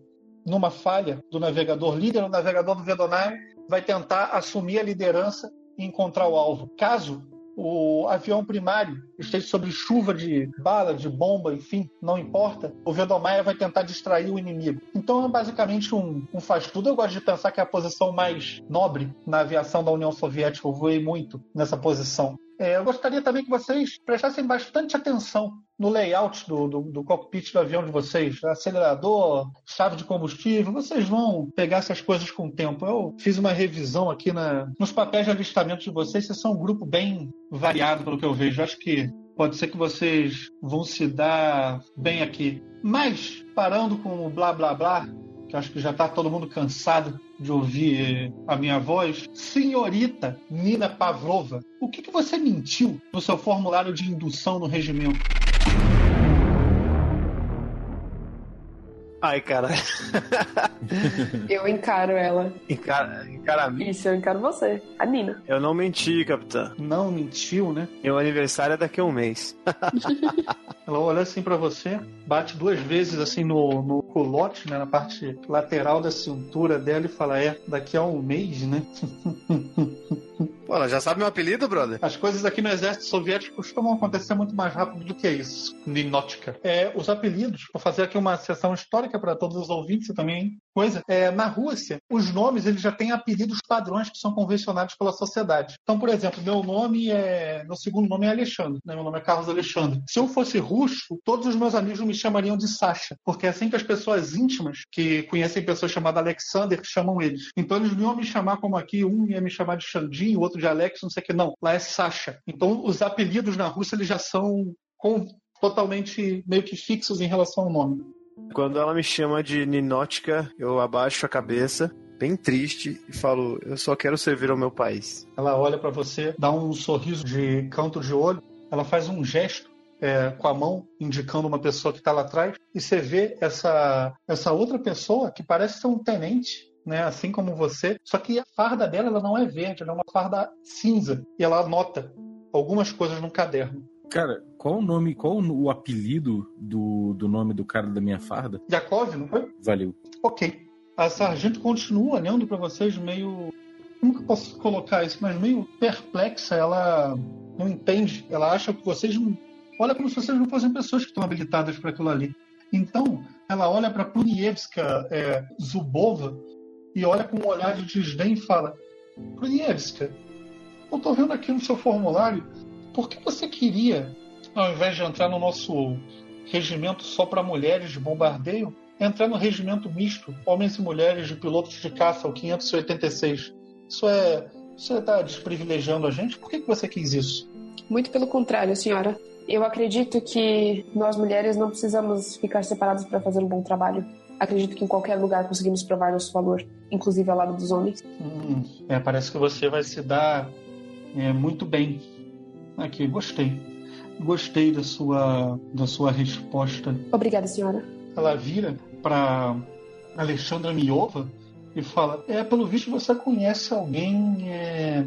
numa falha do navegador líder, o navegador do Vedomaia vai tentar assumir a liderança e encontrar o alvo. Caso o avião primário esteja sob chuva de bala, de bomba, enfim, não importa, o Vedomaia vai tentar distrair o inimigo. Então é basicamente um, um faz tudo. Eu gosto de pensar que é a posição mais nobre na aviação da União Soviética. Eu voei muito nessa posição. É, eu gostaria também que vocês prestassem bastante atenção no layout do, do, do, cockpit do avião de vocês, acelerador, chave de combustível, vocês vão pegar essas coisas com o tempo. Eu fiz uma revisão aqui na, nos papéis de alistamento de vocês, vocês são um grupo bem variado pelo que eu vejo. Acho que pode ser que vocês vão se dar bem aqui. Mas, parando com o blá blá blá, que acho que já está todo mundo cansado de ouvir a minha voz. Senhorita Nina Pavlova, o que, que você mentiu no seu formulário de indução no regimento? Ai, cara. <laughs> eu encaro ela. Encara, encara a mim? Isso, eu encaro você. A Nina. Eu não menti, capitã. Não mentiu, né? Meu aniversário é daqui a um mês. <laughs> ela olha assim para você, bate duas vezes assim no, no culote, né? Na parte lateral da cintura dela e fala: É, daqui a um mês, né? <laughs> Pô, ela já sabe meu apelido, brother? As coisas aqui no exército soviético costumam acontecer muito mais rápido do que isso. Ninótica. É, os apelidos, vou fazer aqui uma sessão histórica para todos os ouvintes e também coisa. É, na Rússia, os nomes eles já têm apelidos padrões que são convencionados pela sociedade. Então, por exemplo, meu nome é. Meu segundo nome é Alexandre. Né? Meu nome é Carlos Alexandre. Se eu fosse russo, todos os meus amigos me chamariam de Sasha. Porque é assim que as pessoas íntimas que conhecem pessoas chamadas Alexander chamam eles. Então eles não iam me chamar como aqui, um ia me chamar de Xandinho, o outro de Alex, não sei o que. Não, lá é Sasha. Então os apelidos na Rússia eles já são com, totalmente meio que fixos em relação ao nome. Quando ela me chama de Ninótica, eu abaixo a cabeça, bem triste, e falo: Eu só quero servir ao meu país. Ela olha para você, dá um sorriso de canto de olho, ela faz um gesto é, com a mão indicando uma pessoa que está lá atrás, e você vê essa, essa outra pessoa que parece ser um tenente né, assim como você, só que a farda dela ela não é verde, ela é uma farda cinza e ela anota algumas coisas no caderno. Cara, qual o nome, qual o apelido do, do nome do cara da minha farda? Yakov, não foi? Valeu. Ok. A sargento continua olhando para vocês meio. Como que eu posso colocar isso? Mas meio perplexa. Ela não entende. Ela acha que vocês não. Olha como se vocês não fossem pessoas que estão habilitadas para aquilo ali. Então, ela olha para Punievska é, Zubova e olha com um olhar de desdém e fala: Prunievska, eu estou vendo aqui no seu formulário, por que você queria, ao invés de entrar no nosso regimento só para mulheres de bombardeio, entrar no regimento misto, homens e mulheres de pilotos de caça, o 586? Isso é. Você está desprivilegiando a gente? Por que, que você quis isso? Muito pelo contrário, senhora. Eu acredito que nós mulheres não precisamos ficar separadas para fazer um bom trabalho acredito que em qualquer lugar conseguimos provar nosso valor, inclusive ao lado dos homens. Hum, é, parece que você vai se dar é, muito bem. Aqui, gostei. Gostei da sua, da sua resposta. Obrigada, senhora. Ela vira para Alexandra Miova e fala: É, pelo visto você conhece alguém é,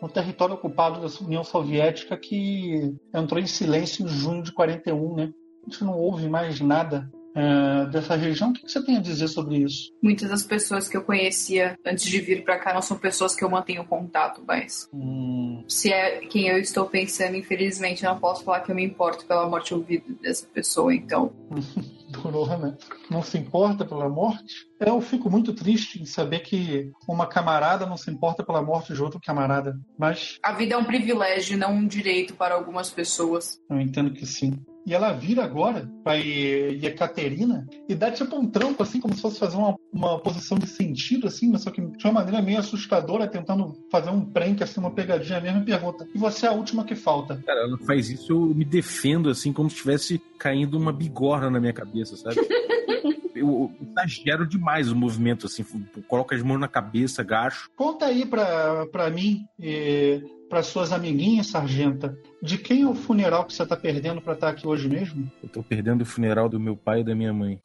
no território ocupado da União Soviética que entrou em silêncio em junho de 41, né? A gente não ouve mais nada uh, dessa região. O que você tem a dizer sobre isso? Muitas das pessoas que eu conhecia antes de vir para cá não são pessoas que eu mantenho contato, mas hum. se é quem eu estou pensando, infelizmente, eu não posso falar que eu me importo pela morte ou vida dessa pessoa, então. <laughs> Durou, né? Não se importa pela morte? Eu fico muito triste em saber que uma camarada não se importa pela morte de outro camarada. Mas. A vida é um privilégio, não um direito para algumas pessoas. Eu entendo que sim. E ela vira agora para Ekaterina e dá tipo um trampo, assim, como se fosse fazer uma, uma posição de sentido, assim, mas só que de uma maneira meio assustadora, tentando fazer um prank, assim, uma pegadinha mesmo, e pergunta: E você é a última que falta? Cara, ela faz isso, eu me defendo, assim, como se estivesse caindo uma bigorna na minha cabeça, sabe? <laughs> eu exagero demais o movimento, assim, coloca as mãos na cabeça, gacho. Conta aí pra, pra mim. Eh para suas amiguinhas, sargenta, de quem é o funeral que você está perdendo para estar tá aqui hoje mesmo? Eu estou perdendo o funeral do meu pai e da minha mãe.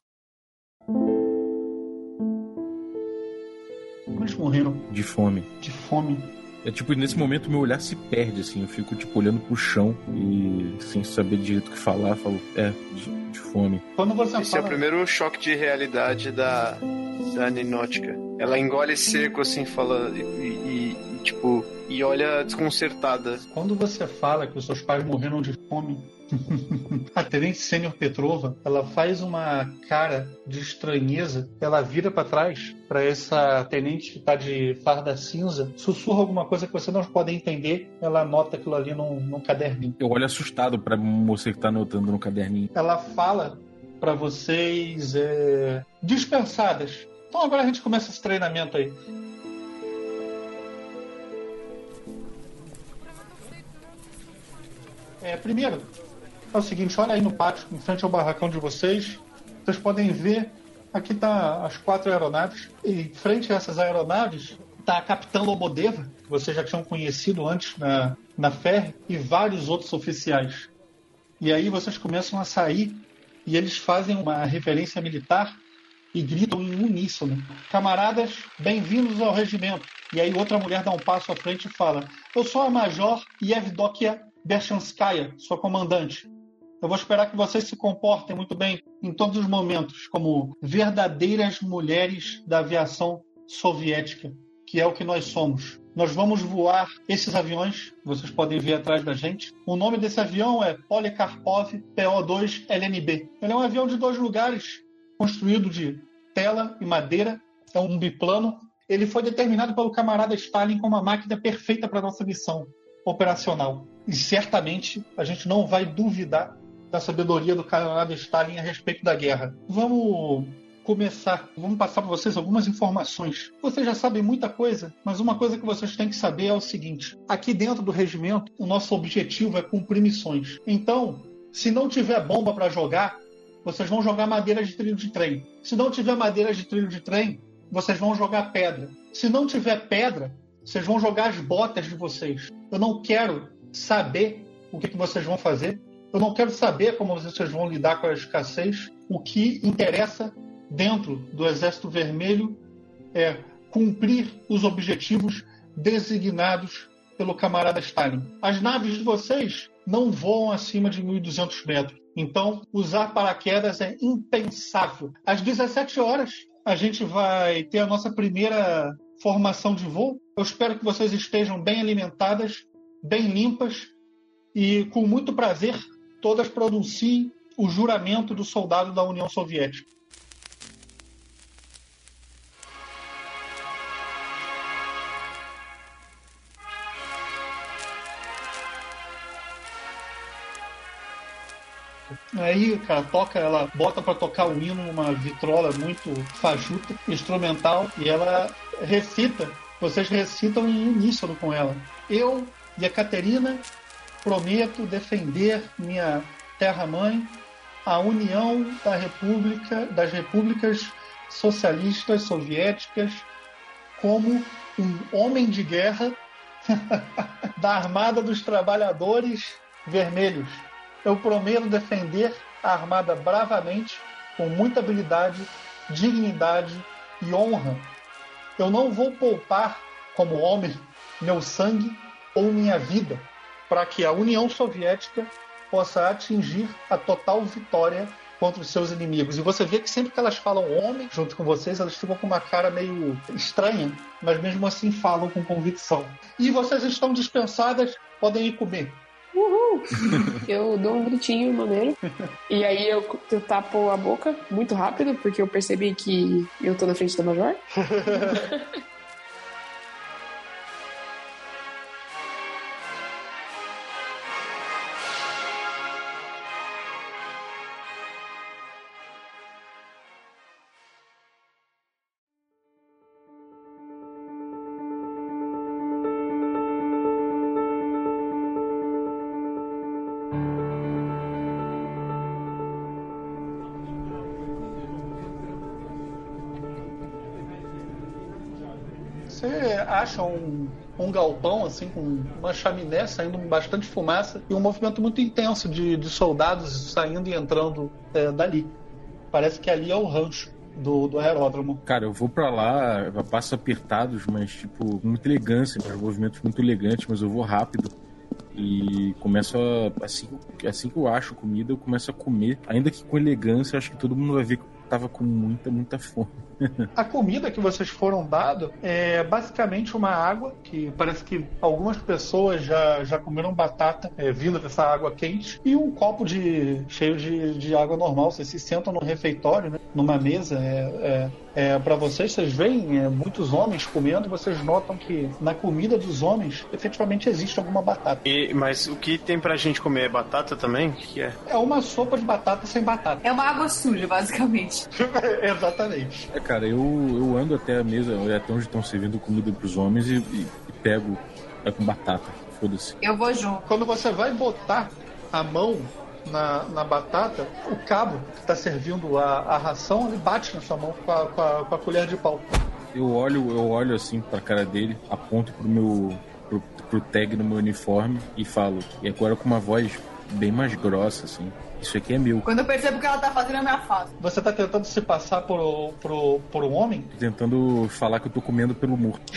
Como eles morreram? De fome. De fome. É tipo, nesse momento meu olhar se perde, assim, eu fico, tipo, olhando pro chão e sem saber direito o que falar, falo, é, de, de fome. Quando você Esse fala... é o primeiro choque de realidade da, da Ninótica. Ela engole seco, assim, fala, e, e, e tipo, e olha desconcertada. Quando você fala que os seus pais morreram de fome, <laughs> a tenente sênior Petrova, ela faz uma cara de estranheza, ela vira para trás para essa tenente que tá de farda cinza, sussurra alguma coisa que você não pode entender, ela anota aquilo ali num, num caderninho. Eu olho assustado pra moça que tá anotando no caderninho. Ela fala para vocês é, dispensadas. Então agora a gente começa esse treinamento aí. É, primeiro, é o seguinte, olha aí no pátio, em frente ao barracão de vocês. Vocês podem ver, aqui tá as quatro aeronaves. E frente a essas aeronaves tá a Capitã Lobodeva, que vocês já tinham conhecido antes na, na ferry, e vários outros oficiais. E aí vocês começam a sair e eles fazem uma referência militar e gritam em uníssono: Camaradas, bem-vindos ao regimento. E aí outra mulher dá um passo à frente e fala: Eu sou a Major Yevdokia Berchanskaya, sua comandante. Eu vou esperar que vocês se comportem muito bem em todos os momentos, como verdadeiras mulheres da aviação soviética, que é o que nós somos. Nós vamos voar esses aviões, vocês podem ver atrás da gente. O nome desse avião é Polikarpov PO-2 LNB. Ele é um avião de dois lugares, construído de tela e madeira, é um biplano. Ele foi determinado pelo camarada Stalin como a máquina perfeita para nossa missão operacional. E certamente a gente não vai duvidar da sabedoria do camarada Stalin a respeito da guerra. Vamos começar, vamos passar para vocês algumas informações. Vocês já sabem muita coisa, mas uma coisa que vocês têm que saber é o seguinte: aqui dentro do regimento, o nosso objetivo é cumprir missões. Então, se não tiver bomba para jogar, vocês vão jogar madeira de trilho de trem. Se não tiver madeira de trilho de trem, vocês vão jogar pedra. Se não tiver pedra, vocês vão jogar as botas de vocês. Eu não quero saber o que, que vocês vão fazer. Eu não quero saber como vocês vão lidar com a escassez. O que interessa dentro do Exército Vermelho é cumprir os objetivos designados pelo camarada Stalin. As naves de vocês não voam acima de 1.200 metros. Então, usar paraquedas é impensável. Às 17 horas, a gente vai ter a nossa primeira formação de voo. Eu espero que vocês estejam bem alimentadas, bem limpas e, com muito prazer, todas pronunciem o juramento do soldado da União Soviética. Aí, cara, toca, ela bota para tocar o hino numa vitrola muito fajuta, instrumental, e ela recita. Vocês recitam em uníssono com ela. Eu e a Caterina prometo defender minha terra-mãe, a união da República, das repúblicas socialistas soviéticas, como um homem de guerra <laughs> da Armada dos Trabalhadores Vermelhos. Eu prometo defender a Armada bravamente, com muita habilidade, dignidade e honra. Eu não vou poupar, como homem, meu sangue ou minha vida para que a União Soviética possa atingir a total vitória contra os seus inimigos. E você vê que sempre que elas falam homem junto com vocês, elas ficam com uma cara meio estranha, mas mesmo assim falam com convicção. E vocês estão dispensadas, podem ir comer. Uhul! <laughs> eu dou um gritinho maneiro. E aí eu, eu, tapo a boca muito rápido, porque eu percebi que eu tô na frente da Major. <laughs> galpão, assim, com uma chaminé saindo bastante fumaça e um movimento muito intenso de, de soldados saindo e entrando é, dali. Parece que ali é o rancho. Do, do, aeródromo. Cara, eu vou para lá, passo apertados, mas tipo, com muita elegância, movimentos muito elegantes, mas eu vou rápido. E começo a. Assim, assim que eu acho comida, eu começo a comer. Ainda que com elegância, acho que todo mundo vai ver que eu tava com muita, muita fome. A comida que vocês foram dado é basicamente uma água que parece que algumas pessoas já, já comeram batata é, vinda dessa água quente e um copo de cheio de, de água normal. Vocês se sentam no refeitório, né, numa mesa. É, é, é para vocês, vocês veem é, muitos homens comendo e vocês notam que na comida dos homens efetivamente existe alguma batata. E, mas o que tem pra gente comer é batata também? O que é? É uma sopa de batata sem batata. É uma água suja, basicamente. <laughs> Exatamente. É, cara, eu, eu ando até a mesa, até onde estão servindo comida pros homens e, e, e pego é com batata. Foda-se. Eu vou junto. Quando você vai botar a mão na, na batata, o cabo que está servindo a, a ração, ele bate na sua mão com a, com a, com a colher de pau. Eu olho, eu olho assim pra cara dele, aponto pro meu. Pro, pro tag no meu uniforme e falo. E agora com uma voz bem mais grossa, assim. Isso aqui é meu. Quando eu percebo que ela tá fazendo, eu me afasto. Você está tentando se passar por, por, por um homem? Tô tentando falar que eu tô comendo pelo morto.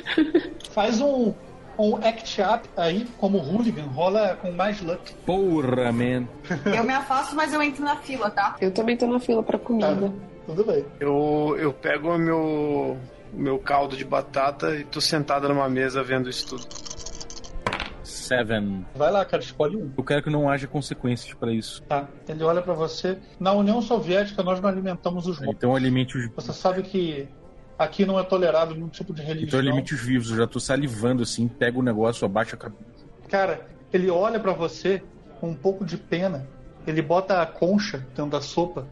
<laughs> Faz um, um act up aí, como hooligan, rola com mais luck. Porra, man. Eu me afasto, mas eu entro na fila, tá? Eu também tô na fila pra comida. Tudo bem. Eu, eu pego o meu, meu caldo de batata e tô sentada numa mesa vendo isso tudo. Seven. Vai lá, cara, escolhe um. Eu quero que não haja consequências pra isso. Tá. Ele olha pra você. Na União Soviética, nós não alimentamos os mortos. Então alimente os. Você sabe que aqui não é tolerado nenhum tipo de religião. Então alimente os vivos. Eu já tô salivando assim, pego o negócio, abaixo a cabeça. Cara, ele olha pra você com um pouco de pena. Ele bota a concha dentro da sopa,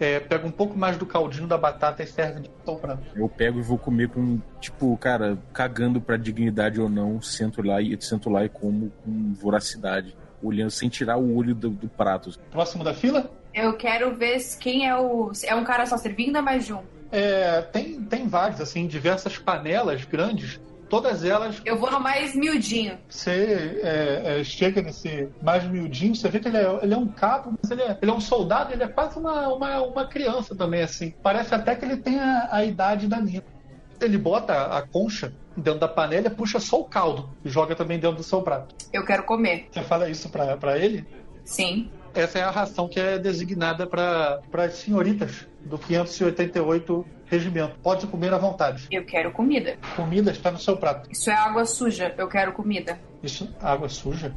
é, pega um pouco mais do caldinho da batata e serve de pão pra Eu pego e vou comer com, tipo, cara, cagando pra dignidade ou não, sento lá e sento lá e como com voracidade, olhando sem tirar o olho do, do prato. Próximo da fila? Eu quero ver quem é o. É um cara só servindo ou é mais de um? É, tem, tem vários, assim, diversas panelas grandes. Todas elas, Eu vou no mais miudinho. você é, é, chega nesse mais miudinho, você vê que ele é, ele é um cabo, mas ele é, ele é um soldado, ele é quase uma, uma, uma criança também, assim. Parece até que ele tem a, a idade da Nina. Ele bota a concha dentro da panela puxa só o caldo e joga também dentro do seu prato. Eu quero comer. Você fala isso pra, pra ele? Sim. Essa é a ração que é designada para as senhoritas do 588 Regimento. Pode comer à vontade. Eu quero comida. Comida está no seu prato. Isso é água suja. Eu quero comida. Isso, água suja.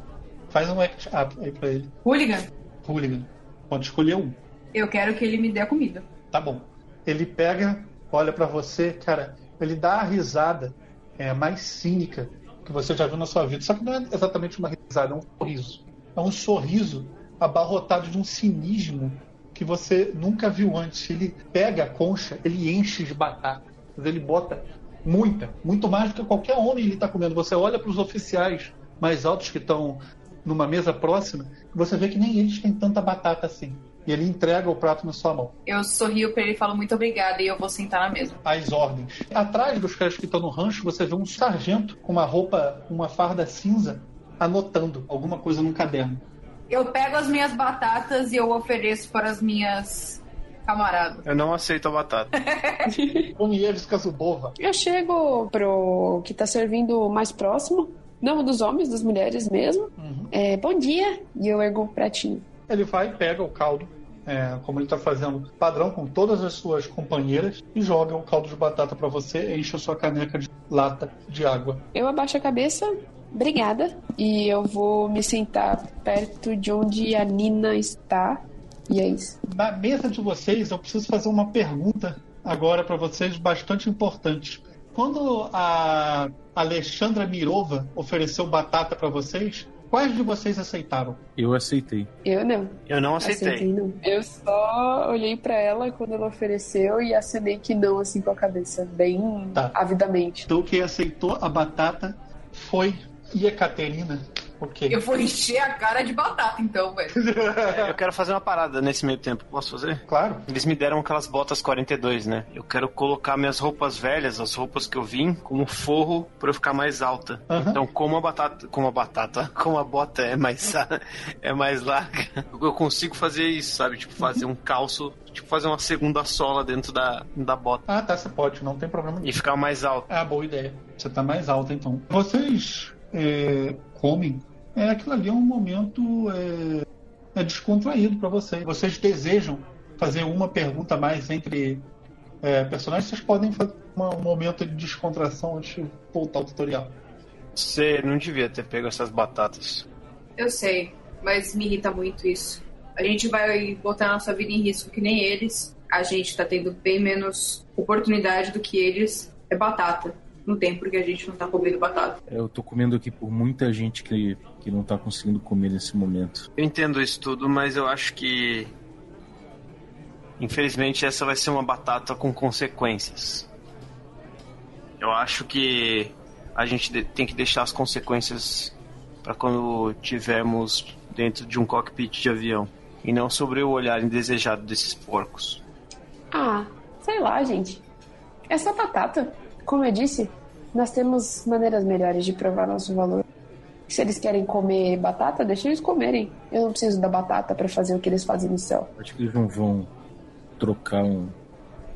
Faz um act up aí pra ele. Hooligan, Hooligan. Pode escolher um. eu quero que ele me dê a comida. Tá bom. Ele pega, olha pra você, cara, ele dá a risada é, mais cínica que você já viu na sua vida. Só que não é exatamente uma risada, é um sorriso. É um sorriso abarrotado de um cinismo que você nunca viu antes. Ele pega a concha, ele enche de batata. Ele bota muita, muito mais do que qualquer homem ele está comendo. Você olha para os oficiais mais altos que estão numa mesa próxima, você vê que nem eles têm tanta batata assim. E ele entrega o prato na sua mão. Eu sorrio pra ele e falo muito obrigada e eu vou sentar na mesa. as ordens. Atrás dos caras que estão no rancho, você vê um sargento com uma roupa, uma farda cinza, anotando alguma coisa num caderno. Eu pego as minhas batatas e eu ofereço para as minhas camaradas. Eu não aceito a batata. <laughs> Ponievska Zubova. Eu chego pro que tá servindo mais próximo. Não dos homens, das mulheres mesmo. Uhum. É, bom dia. E eu ergo o pratinho. Ele vai, pega o caldo, é, como ele está fazendo padrão com todas as suas companheiras, e joga o caldo de batata para você, enche a sua caneca de lata de água. Eu abaixo a cabeça. Obrigada. E eu vou me sentar perto de onde a Nina está. E é isso. Na mesa de vocês, eu preciso fazer uma pergunta agora para vocês bastante importante. Quando a Alexandra Mirova ofereceu batata para vocês, quais de vocês aceitaram? Eu aceitei. Eu não. Eu não aceitei. não. Eu só olhei pra ela quando ela ofereceu e acenei que não, assim, com a cabeça, bem Tá. avidamente. Então, quem aceitou a batata foi Ekaterina. Ok. Eu vou encher a cara de batata, então, velho. <laughs> Eu quero fazer uma parada nesse meio tempo. Posso fazer? Claro. Eles me deram aquelas botas 42, né? Eu quero colocar minhas roupas velhas, as roupas que eu vim, como forro pra eu ficar mais alta. Aham. Então, como a batata, como a batata, <laughs> como a bota é mais <laughs> é mais larga, eu consigo fazer isso, sabe? Tipo fazer um calço, tipo fazer uma segunda sola dentro da, da bota Ah, tá, você pode, não tem problema nenhum. e ficar mais alto. Ah, boa ideia. Você tá mais alta, então. Vocês é, comem. É, aquilo ali é um momento é, é descontraído para vocês. Vocês desejam fazer uma pergunta a mais entre é, personagens, vocês podem fazer uma, um momento de descontração antes de voltar ao tutorial. Você não devia ter pego essas batatas. Eu sei, mas me irrita muito isso. A gente vai botar nossa vida em risco que nem eles. A gente tá tendo bem menos oportunidade do que eles. É batata. Não tem porque a gente não tá comendo batata. É, Eu tô comendo aqui por muita gente que, que não tá conseguindo comer nesse momento. Eu entendo isso tudo, mas eu acho que. Infelizmente, essa vai ser uma batata com consequências. Eu acho que a gente tem que deixar as consequências para quando tivermos dentro de um cockpit de avião. E não sobre o olhar indesejado desses porcos. Ah, sei lá, gente. É só batata. Como eu disse, nós temos maneiras melhores de provar nosso valor. Se eles querem comer batata, deixa eles comerem. Eu não preciso da batata pra fazer o que eles fazem no céu. Acho que eles não vão trocar um-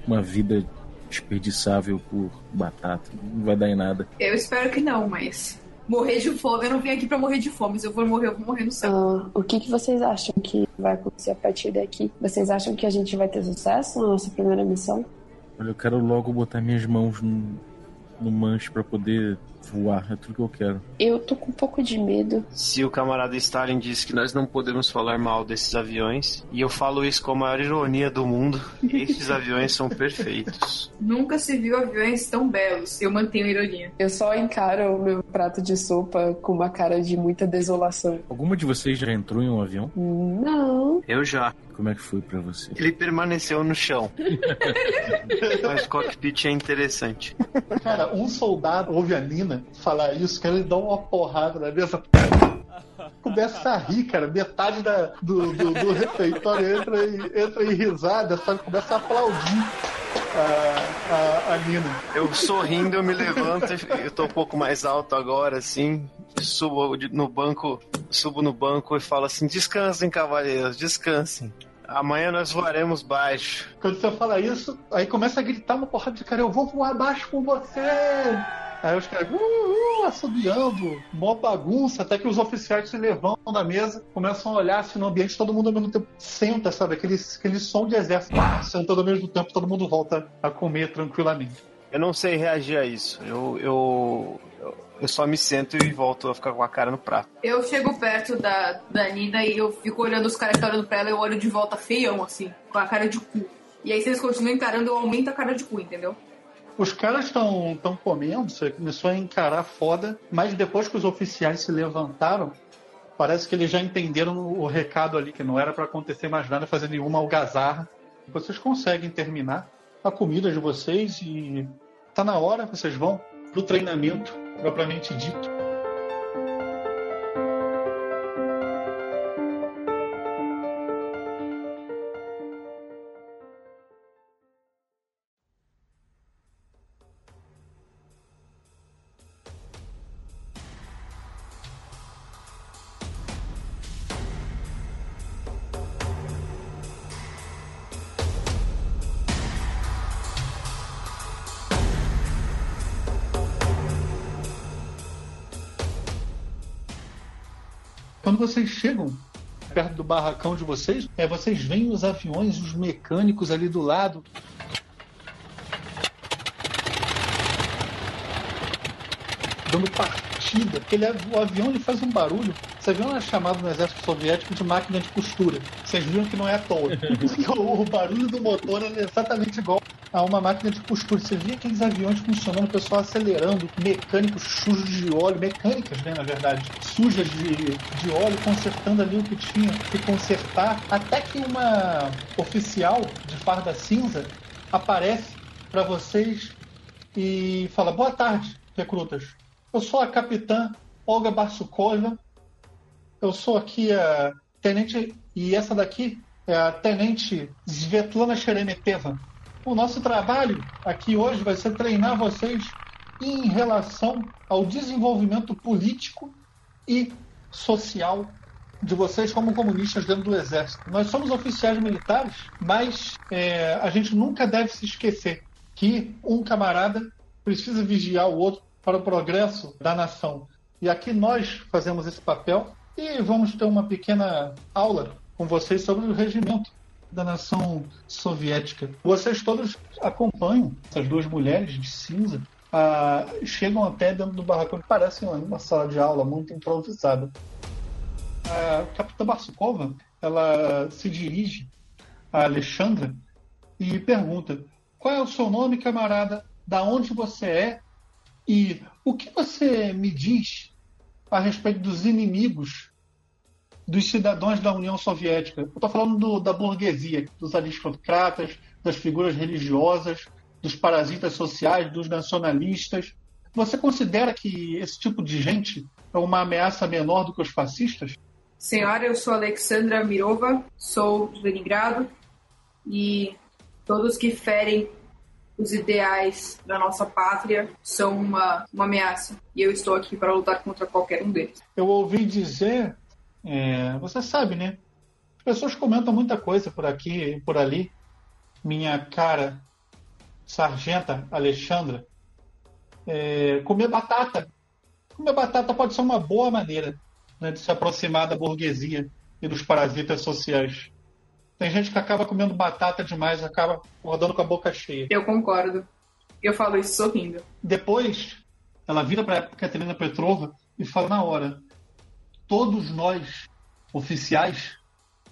uma vida desperdiçável por batata. Não vai dar em nada. Eu espero que não, mas. Morrer de fome, eu não vim aqui pra morrer de fome. Se eu for morrer, eu vou morrer no céu. Ah, o que, que vocês acham que vai acontecer a partir daqui? Vocês acham que a gente vai ter sucesso na nossa primeira missão? Olha, eu quero logo botar minhas mãos no, no manche pra poder voar. É tudo que eu quero. Eu tô com um pouco de medo. Se o camarada Stalin disse que nós não podemos falar mal desses aviões, e eu falo isso com a maior ironia do mundo, esses aviões são perfeitos. Nunca se viu aviões tão belos. Eu mantenho a ironia. Eu só encaro o meu prato de sopa com uma cara de muita desolação. Alguma de vocês já entrou em um avião? Não. Eu já. Como é que foi pra você? Ele permaneceu no chão. <laughs> Mas cockpit é interessante. Cara, um soldado ouve a Nina falar isso, que ele dá uma porrada na mesa. Começa a rir, cara. Metade da, do, do, do refeitório entra em, entra em risada, sabe? Começa a aplaudir a, a, a Nina. Eu sorrindo, eu me levanto, eu tô um pouco mais alto agora, assim. Subo no banco, subo no banco e falo assim: descansem, cavaleiros, descansem. Amanhã nós voaremos baixo. Quando você fala isso, aí começa a gritar uma porrada de cara, eu vou voar abaixo com você! Aí os caras, uh, uh, assobiando, mó bagunça, até que os oficiais se levantam da mesa, começam a olhar assim no ambiente, todo mundo ao mesmo tempo senta, sabe? Aquele, aquele som de exército, sentando ao mesmo tempo, todo mundo volta a comer tranquilamente. Eu não sei reagir a isso. Eu, eu, eu, eu só me sento e volto a ficar com a cara no prato. Eu chego perto da, da Nina e eu fico olhando os caras que estão olhando pra ela e eu olho de volta feião, assim, com a cara de cu. E aí, se eles continuam encarando, eu aumento a cara de cu, entendeu? Os caras estão tão comendo, você começou a encarar foda, mas depois que os oficiais se levantaram, parece que eles já entenderam o recado ali, que não era para acontecer mais nada, fazer nenhuma algazarra. Vocês conseguem terminar a comida de vocês e tá na hora, vocês vão pro treinamento propriamente dito. Quando vocês chegam perto do barracão de vocês, é, vocês veem os aviões, os mecânicos ali do lado. Dando partida. Aquele, av- o avião ele faz um barulho. Esse avião é chamado no exército soviético de máquina de costura. Vocês viram que não é à toa. <laughs> <laughs> O barulho do motor é exatamente igual a uma máquina de costura. Você via aqueles aviões funcionando, o pessoal acelerando, mecânicos sujos de óleo, mecânicas, né, na verdade, sujas de, de óleo, consertando ali o que tinha que consertar, até que uma oficial de farda cinza aparece para vocês e fala: Boa tarde, recrutas. Eu sou a capitã Olga Barsukova. Eu sou aqui a tenente e essa daqui é a tenente Svetlana Sheremeteva. O nosso trabalho aqui hoje vai ser treinar vocês em relação ao desenvolvimento político e social de vocês como comunistas dentro do exército. Nós somos oficiais militares, mas é, a gente nunca deve se esquecer que um camarada precisa vigiar o outro para o progresso da nação. E aqui nós fazemos esse papel e vamos ter uma pequena aula com vocês sobre o regimento da nação soviética. Vocês todos acompanham essas duas mulheres de cinza. Ah, chegam até dentro do barracão que parece uma sala de aula muito improvisada. A capitã Barsukova ela se dirige a Alexandra e pergunta: Qual é o seu nome, camarada? Da onde você é? E o que você me diz a respeito dos inimigos dos cidadãos da União Soviética? Eu estou falando do, da burguesia, dos aristocratas, das figuras religiosas, dos parasitas sociais, dos nacionalistas. Você considera que esse tipo de gente é uma ameaça menor do que os fascistas? Senhora, eu sou Alexandra Mirova, sou de Leningrado e todos que ferem os ideais da nossa pátria são uma, uma ameaça. E eu estou aqui para lutar contra qualquer um deles. Eu ouvi dizer, é, você sabe, né? As pessoas comentam muita coisa por aqui e por ali. Minha cara sargenta Alexandra, é, comer batata. Comer batata pode ser uma boa maneira né, de se aproximar da burguesia e dos parasitas sociais. Tem gente que acaba comendo batata demais, acaba rodando com a boca cheia. Eu concordo. Eu falo isso sorrindo. Depois, ela vira para a Caterina Petrova e fala na hora: todos nós, oficiais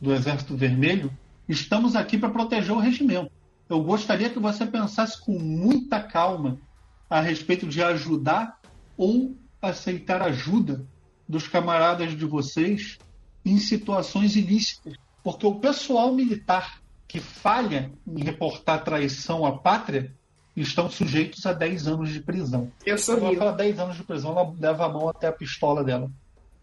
do Exército Vermelho, estamos aqui para proteger o regimento. Eu gostaria que você pensasse com muita calma a respeito de ajudar ou aceitar ajuda dos camaradas de vocês em situações ilícitas. Porque o pessoal militar que falha em reportar traição à pátria estão sujeitos a 10 anos de prisão. Eu sou Ela fala 10 anos de prisão, ela leva a mão até a pistola dela.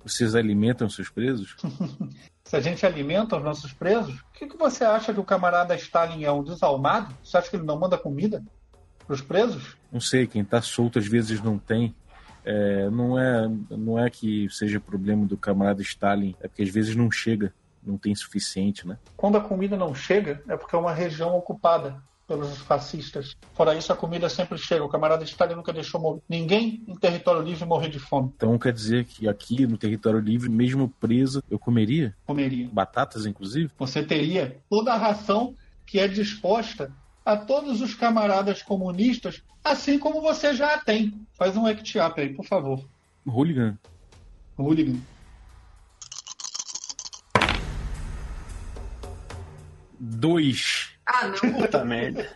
Vocês alimentam seus presos? <laughs> Se a gente alimenta os nossos presos, o que, que você acha que o camarada Stalin é um desalmado? Você acha que ele não manda comida para os presos? Não sei, quem está solto às vezes não tem. É, não, é, não é que seja problema do camarada Stalin, é porque às vezes não chega, não tem suficiente, né? Quando a comida não chega, é porque é uma região ocupada pelos fascistas. Fora isso, a comida sempre chega. O camarada Stalin nunca deixou morrer. ninguém em território livre morrer de fome. Então quer dizer que aqui no território livre, mesmo preso, eu comeria? Comeria. Batatas, inclusive? Você teria toda a ração que é disposta a todos os camaradas comunistas, assim como você já a tem. Faz um act up aí, por favor. Hooligan. Hooligan. Dois. Ah, não. <laughs> Puta merda.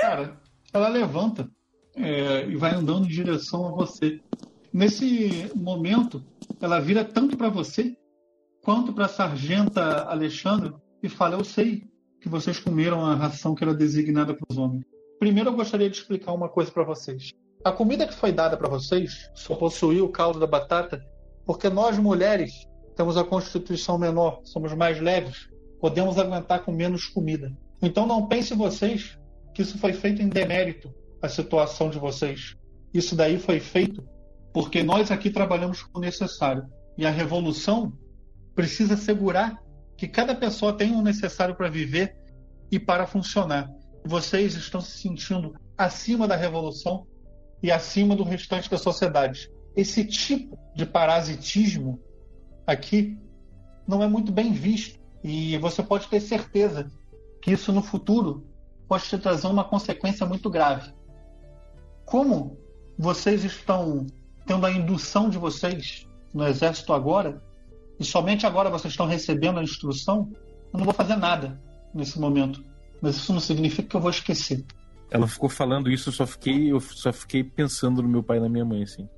Cara, ela levanta é, e vai andando em direção a você. Nesse momento, ela vira tanto para você quanto para a sargenta Alexandra e fala: Eu sei que vocês comeram a ração que era designada para os homens. Primeiro, eu gostaria de explicar uma coisa para vocês. A comida que foi dada para vocês só possuía o caldo da batata porque nós, mulheres, temos a constituição menor, somos mais leves, podemos aguentar com menos comida. Então, não pense vocês que isso foi feito em demérito à situação de vocês. Isso daí foi feito porque nós aqui trabalhamos com o necessário. E a revolução precisa assegurar que cada pessoa tem o necessário para viver e para funcionar. Vocês estão se sentindo acima da revolução e acima do restante da sociedade. Esse tipo de parasitismo aqui não é muito bem visto e você pode ter certeza que isso no futuro pode te trazer uma consequência muito grave. Como vocês estão tendo a indução de vocês no exército agora, e somente agora vocês estão recebendo a instrução, eu não vou fazer nada nesse momento. Mas isso não significa que eu vou esquecer. Ela ficou falando isso, eu só fiquei, eu só fiquei pensando no meu pai e na minha mãe, assim.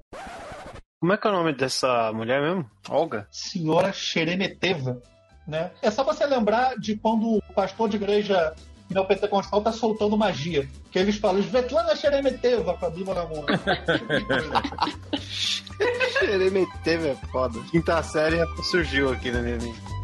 Como é que é o nome dessa mulher mesmo? Olga? Senhora Xeremeteva. Né? É só você lembrar de quando o pastor de igreja neopentecostal tá soltando magia. Que eles falam, Svetlana Xeremeteva com a Bíblia na mão. <laughs> Xeremeteva é foda. Quinta série surgiu aqui na minha mente.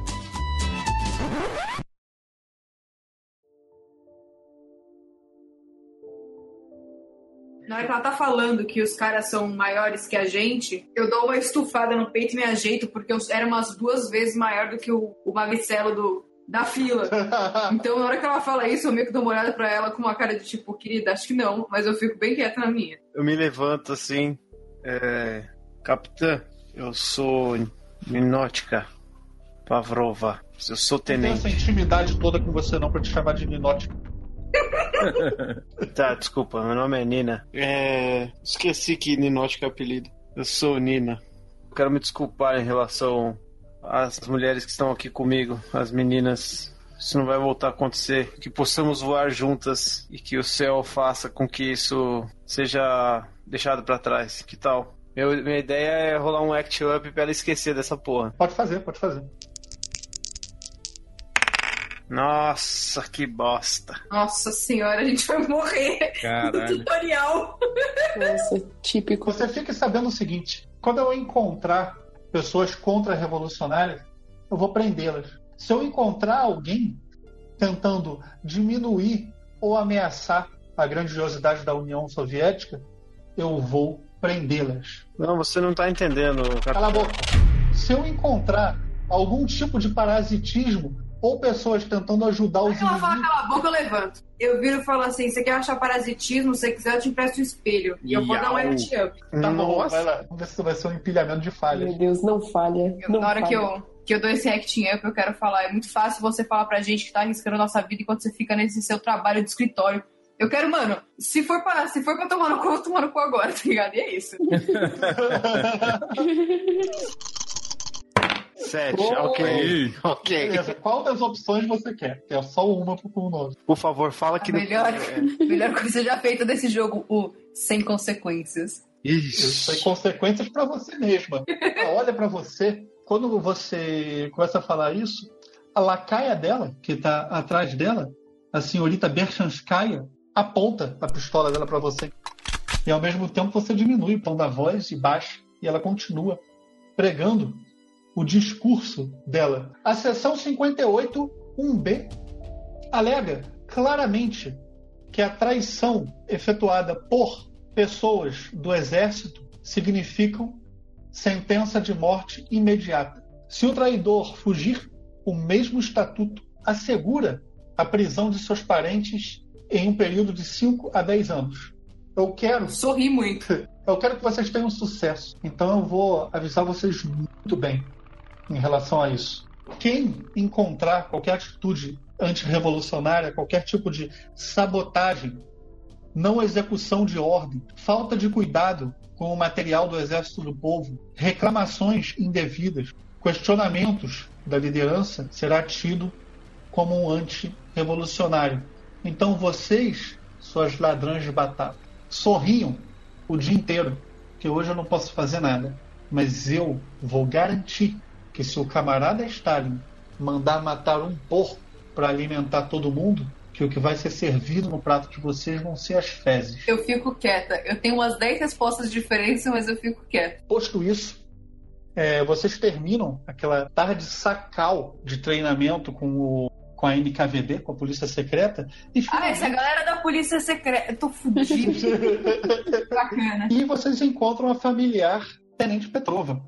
Na hora que ela tá falando que os caras são maiores que a gente, eu dou uma estufada no peito e me ajeito, porque eu era umas duas vezes maior do que o, o magricelo do, da fila. <laughs> Então, na hora que ela fala isso, eu meio que dou uma olhada pra ela com uma cara de tipo, querida, acho que não, mas eu fico bem quieta na minha. Eu me levanto assim. É... Capitã, eu sou Minótica Pavrova. Eu sou Não tenho tenente. essa intimidade toda com você não pra te chamar de Ninótico. <laughs> Tá, desculpa, meu nome é Nina. É. Esqueci que Ninótica é o apelido. Eu sou Nina. Quero me desculpar em relação às mulheres que estão aqui comigo, as meninas. Isso não vai voltar a acontecer. Que possamos voar juntas e que o céu faça com que isso seja deixado pra trás. Que tal? Meu, minha ideia é rolar um act up pra ela esquecer dessa porra. Pode fazer, pode fazer. Nossa, que bosta. Nossa senhora, a gente vai morrer <laughs> no Caralho. tutorial. Nossa, típico. Você fique sabendo o seguinte: quando eu encontrar pessoas contra-revolucionárias, eu vou prendê-las. Se eu encontrar alguém tentando diminuir ou ameaçar a grandiosidade da União Soviética, eu vou prendê-las. Não, você não tá entendendo. Cala a boca. Se eu encontrar algum tipo de parasitismo ou pessoas tentando ajudar os Aí ela fala, inimigos, cala a boca, eu levanto. Eu viro e falo assim: você quer achar parasitismo? Se você quiser, eu te empresto um espelho. E eu vou dar um Iau. act up. tá bom, vai lá. Vamos ver se vai ser um empilhamento de falhas. Meu Deus, não falha. Eu- não na hora falha. que eu, que eu dou esse acting up, eu quero falar. É muito fácil você falar pra gente que tá arriscando a nossa vida enquanto você fica nesse seu trabalho de escritório. Eu quero, mano, se for pra, se for pra tomar no cu, eu vou tomar no cu agora, <laughs> tá ligado? E é isso. <laughs> Sete, Oh. ok. Ok. Beleza, qual das opções você quer? É só uma pro nome. Por favor, fala que A melhor, É. <laughs> melhor coisa já feita desse jogo, o sem consequências. Isso tem Isso. consequências pra você mesma. Ela olha pra você, quando você começa a falar isso, a lacaia dela, que tá atrás dela, a senhorita Berchanskaya, aponta a pistola dela pra você. E ao mesmo tempo você diminui o tom da voz e baixa, e ela continua pregando o discurso dela. A seção 58, 1B, alega claramente que a traição efetuada por pessoas do exército significam sentença de morte imediata. Se o traidor fugir, o mesmo estatuto assegura a prisão de seus parentes em um período de 5 a 10 anos. Eu quero, Sorri muito. <laughs> eu quero que vocês tenham sucesso. Então eu vou avisar vocês muito bem em relação a isso. Quem encontrar qualquer atitude antirrevolucionária, qualquer tipo de sabotagem, não execução de ordem, falta de cuidado com o material do Exército do Povo, reclamações indevidas, questionamentos da liderança, será tido como um anti-revolucionário. Então vocês, suas ladrões de batata, sorriam o dia inteiro, que hoje eu não posso fazer nada. Mas eu vou garantir que se o camarada Stalin mandar matar um porco para alimentar todo mundo, que o que vai ser servido no prato de vocês vão ser as fezes. Eu fico quieta. Eu tenho umas 10 respostas diferentes, mas eu fico quieta. Posto isso, é, vocês terminam aquela tarde sacal de treinamento com, o, com a NKVD, com a Polícia Secreta, e Ah, essa galera da polícia secreta. Eu tô fudido. <laughs> Bacana. E vocês encontram a familiar Tenente Petrova.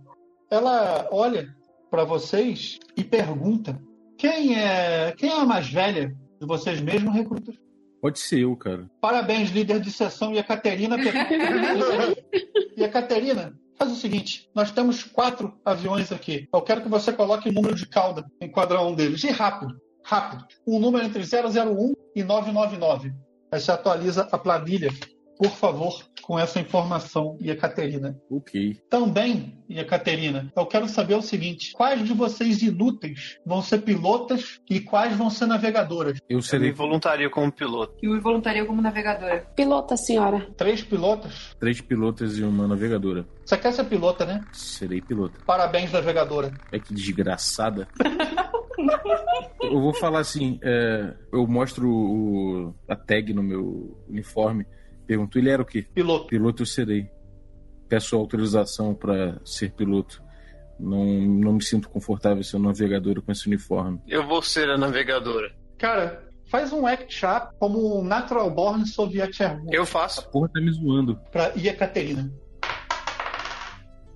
Ela olha para vocês e pergunta: quem é, quem é a mais velha de vocês mesmos, recrutas? Pode ser eu, cara. Parabéns, líder de sessão. E a Caterina. <laughs> e a Caterina, faz o seguinte: nós temos quatro aviões aqui. Eu quero que você coloque o número de cauda em cada um deles. E rápido, rápido. Um número entre 001 e 999. Aí você atualiza a planilha, por favor, com essa informação. E a Caterina. Ok. Também, e a Caterina, eu quero saber o seguinte: quais de vocês inúteis vão ser pilotas e quais vão ser navegadoras? Eu Eu serei voluntario como piloto. E o voluntario como navegadora. Pilota, senhora. Três pilotas? três pilotas e uma navegadora. Você quer ser pilota, né? Serei piloto. Parabéns, navegadora. É que desgraçada. eu vou falar assim, é, eu mostro o- a tag no meu uniforme. Pergunto, ele era o quê? Piloto. Piloto eu serei. Peço autorização para ser piloto. Não, não me sinto confortável sendo navegador com esse uniforme. Eu vou ser a navegadora. Cara, faz um act sharp como um Natural Born Soviet Airborne Eu faço. Porra, tá me zoando. pra Ekaterina.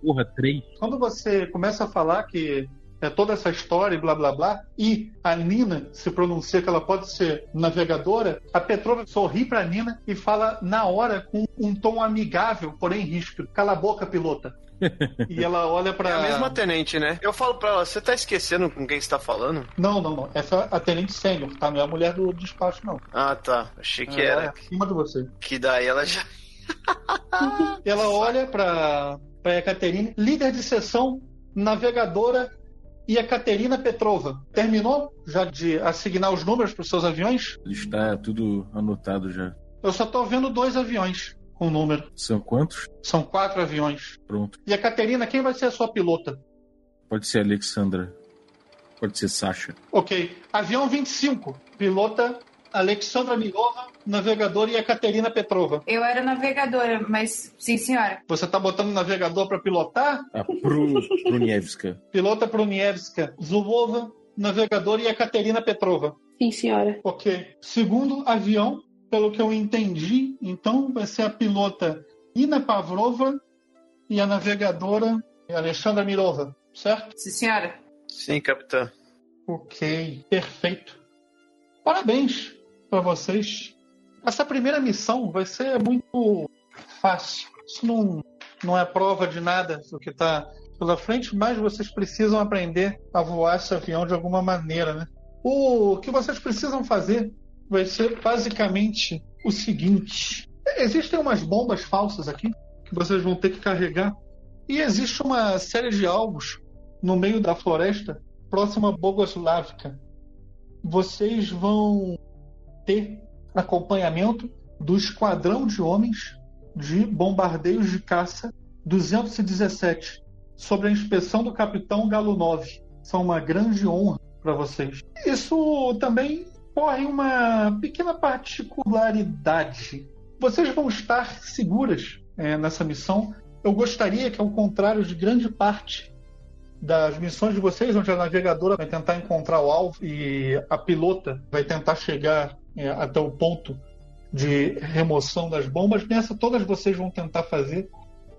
Porra, três. Quando você começa a falar que é, toda essa história e blá blá blá, e a Nina se pronuncia que ela pode ser navegadora, a Petrova sorri para a Nina e fala na hora com um tom amigável, porém ríspido: Cala a boca, pilota. <laughs> e ela olha para. É a mesma tenente, né? Eu falo pra ela, você tá esquecendo com quem você tá falando? Não, não, não. Essa é a tenente sênior, tá? Não é a mulher do despacho, não. Ah, tá. Achei que É, era. É acima de você. Que daí ela já. Ela <laughs> olha para para Ekaterine, líder de sessão, navegadora e Ekaterina Petrova. Terminou já de assignar os números para os seus aviões? Está tudo anotado já. Eu só estou vendo dois aviões com número. São quantos? São quatro aviões. Pronto. E a Caterina, quem vai ser a sua pilota? Pode ser Alexandra. Pode ser Sasha. Ok. Avião 25. Pilota Alexandra Milova, navegadora e a Caterina Petrova. Eu era navegadora, mas sim, senhora. Você tá botando navegador para pilotar? A Pru, Prunievska. Pilota Prunievska, Zulova, navegadora e a Caterina Petrova. Sim, senhora. Ok. Segundo avião, pelo que eu entendi, então vai ser a pilota Ina Pavrova e a navegadora Alexandra Mirova, certo? Sim, senhora. Sim, capitã. Ok, perfeito. Parabéns para vocês. Essa primeira missão vai ser muito fácil. Isso não, não é prova de nada do que está pela frente, mas vocês precisam aprender a voar esse avião de alguma maneira, né? O que vocês precisam fazer vai ser basicamente o seguinte: existem umas bombas falsas aqui que vocês vão ter que carregar, e existe uma série de alvos no meio da floresta próxima a Bogoslávica. Vocês vão ter acompanhamento do esquadrão de homens de bombardeios de caça 217 sobre a inspeção do capitão Galo 9. São uma grande honra para vocês. Isso também corre uma pequena particularidade. Vocês vão estar seguras é, nessa missão. Eu gostaria que, ao contrário de grande parte das missões de vocês, onde a navegadora vai tentar encontrar o alvo e a pilota vai tentar chegar é, até o ponto de remoção das bombas, nessa todas vocês vão tentar fazer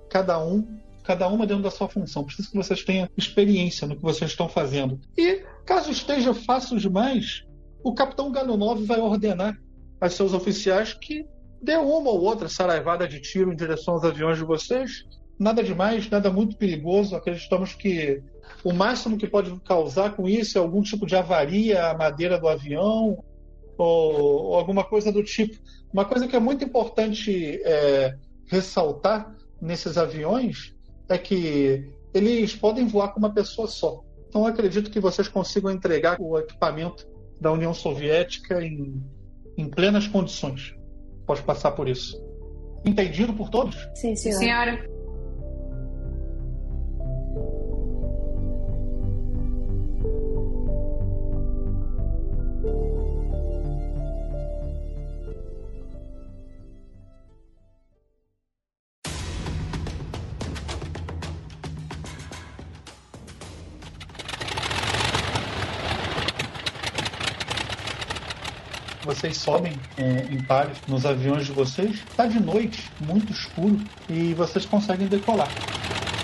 cada um, cada uma dentro da sua função. Preciso que vocês tenham experiência no que vocês estão fazendo. E caso esteja fácil demais, o capitão Galonov vai ordenar a seus oficiais que dê uma ou outra saraivada de tiro em direção aos aviões de vocês. Nada demais, nada muito perigoso. Acreditamos que o máximo que pode causar com isso é algum tipo de avaria à madeira do avião ou, ou alguma coisa do tipo. Uma coisa que é muito importante é, ressaltar nesses aviões é que eles podem voar com uma pessoa só. Então eu acredito que vocês consigam entregar o equipamento da União Soviética em, em plenas condições. Pode passar por isso. Entendido por todos? Sim, Sim, senhora. senhora. Vocês sobem é, em pares nos aviões de vocês. Está de noite, muito escuro, e vocês conseguem decolar.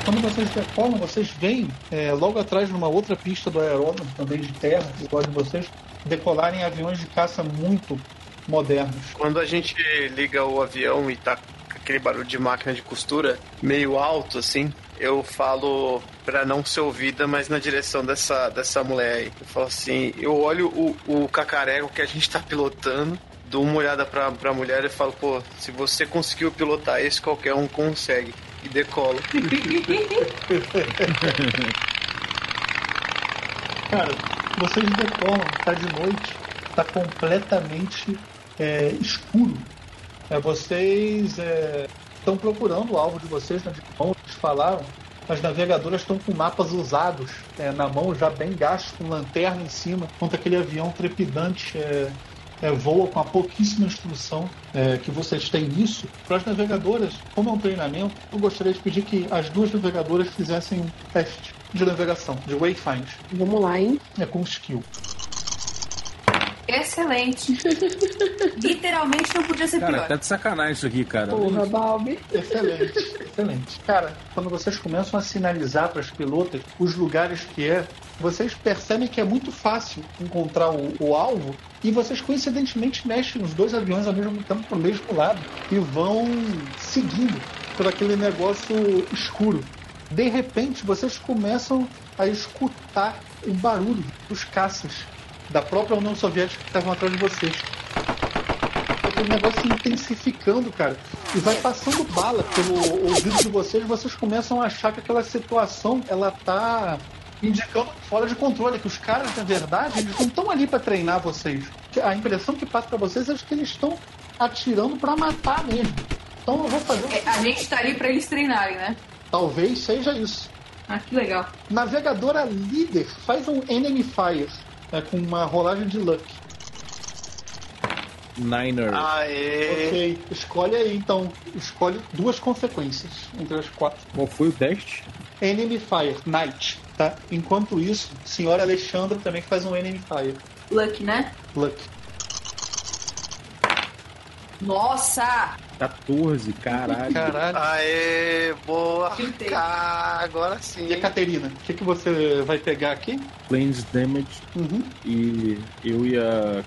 Quando vocês decolam, vocês veem é, logo atrás, numa outra pista do aeródromo, também de terra, igual de vocês, decolarem aviões de caça muito modernos. Quando a gente liga o avião e tá aquele barulho de máquina de costura meio alto, assim, eu falo pra não ser ouvida, mas na direção dessa, dessa mulher aí. Eu falo assim, eu olho o, o cacareco que a gente tá pilotando, dou uma olhada pra, pra mulher e falo, pô, se você conseguiu pilotar esse, qualquer um consegue. E decola. <laughs> Cara, vocês decolam, tá de noite, tá completamente é, escuro. É, vocês estão procurando o alvo de vocês, né, de como eles falaram. As navegadoras estão com mapas usados é, na mão, já bem gastos, com lanterna em cima, enquanto aquele avião trepidante é, é, voa com a pouquíssima instrução é, que vocês têm nisso. Para as navegadoras, como é um treinamento, eu gostaria de pedir que as duas navegadoras fizessem um teste de navegação, de wayfind. Vamos lá, hein? É com skill. Excelente. <laughs> Literalmente não podia ser Cara, pior. tá de sacanagem isso aqui, cara. Porra, Balbi. Excelente, excelente. Cara, quando vocês começam a sinalizar para as pilotas os lugares que é, vocês percebem que é muito fácil encontrar o, o alvo e vocês coincidentemente mexem os dois aviões ao mesmo tempo para o mesmo lado e vão seguindo por aquele negócio escuro. De repente, vocês começam a escutar o barulho dos caças da própria União Soviética que estavam atrás de vocês aquele negócio intensificando, cara. E vai passando bala pelo ouvido de vocês, vocês começam a achar que aquela situação, ela tá indicando fora de controle, que os caras, na verdade, eles não estão ali para treinar vocês. A impressão que passa para vocês é que eles estão atirando para matar mesmo. Então eu vou fazer. É, A gente tá ali pra eles treinarem, né? Talvez seja isso. Ah, que legal. Navegadora líder faz um Enemy Fire é, com uma rolagem de luck. Niner. Aê! Ok, escolhe aí então. Escolhe duas consequências entre as quatro. Qual foi o teste? Enemy Fire, Night, tá? Enquanto isso, senhora Alexandra também faz um Enemy Fire, Lucky, né? Luck. Nossa! 14, caralho. Caralho. Aê, boa! Cá, agora sim. E a Caterina, o que, que você vai pegar aqui? Planes Damage Uhum. e eu e a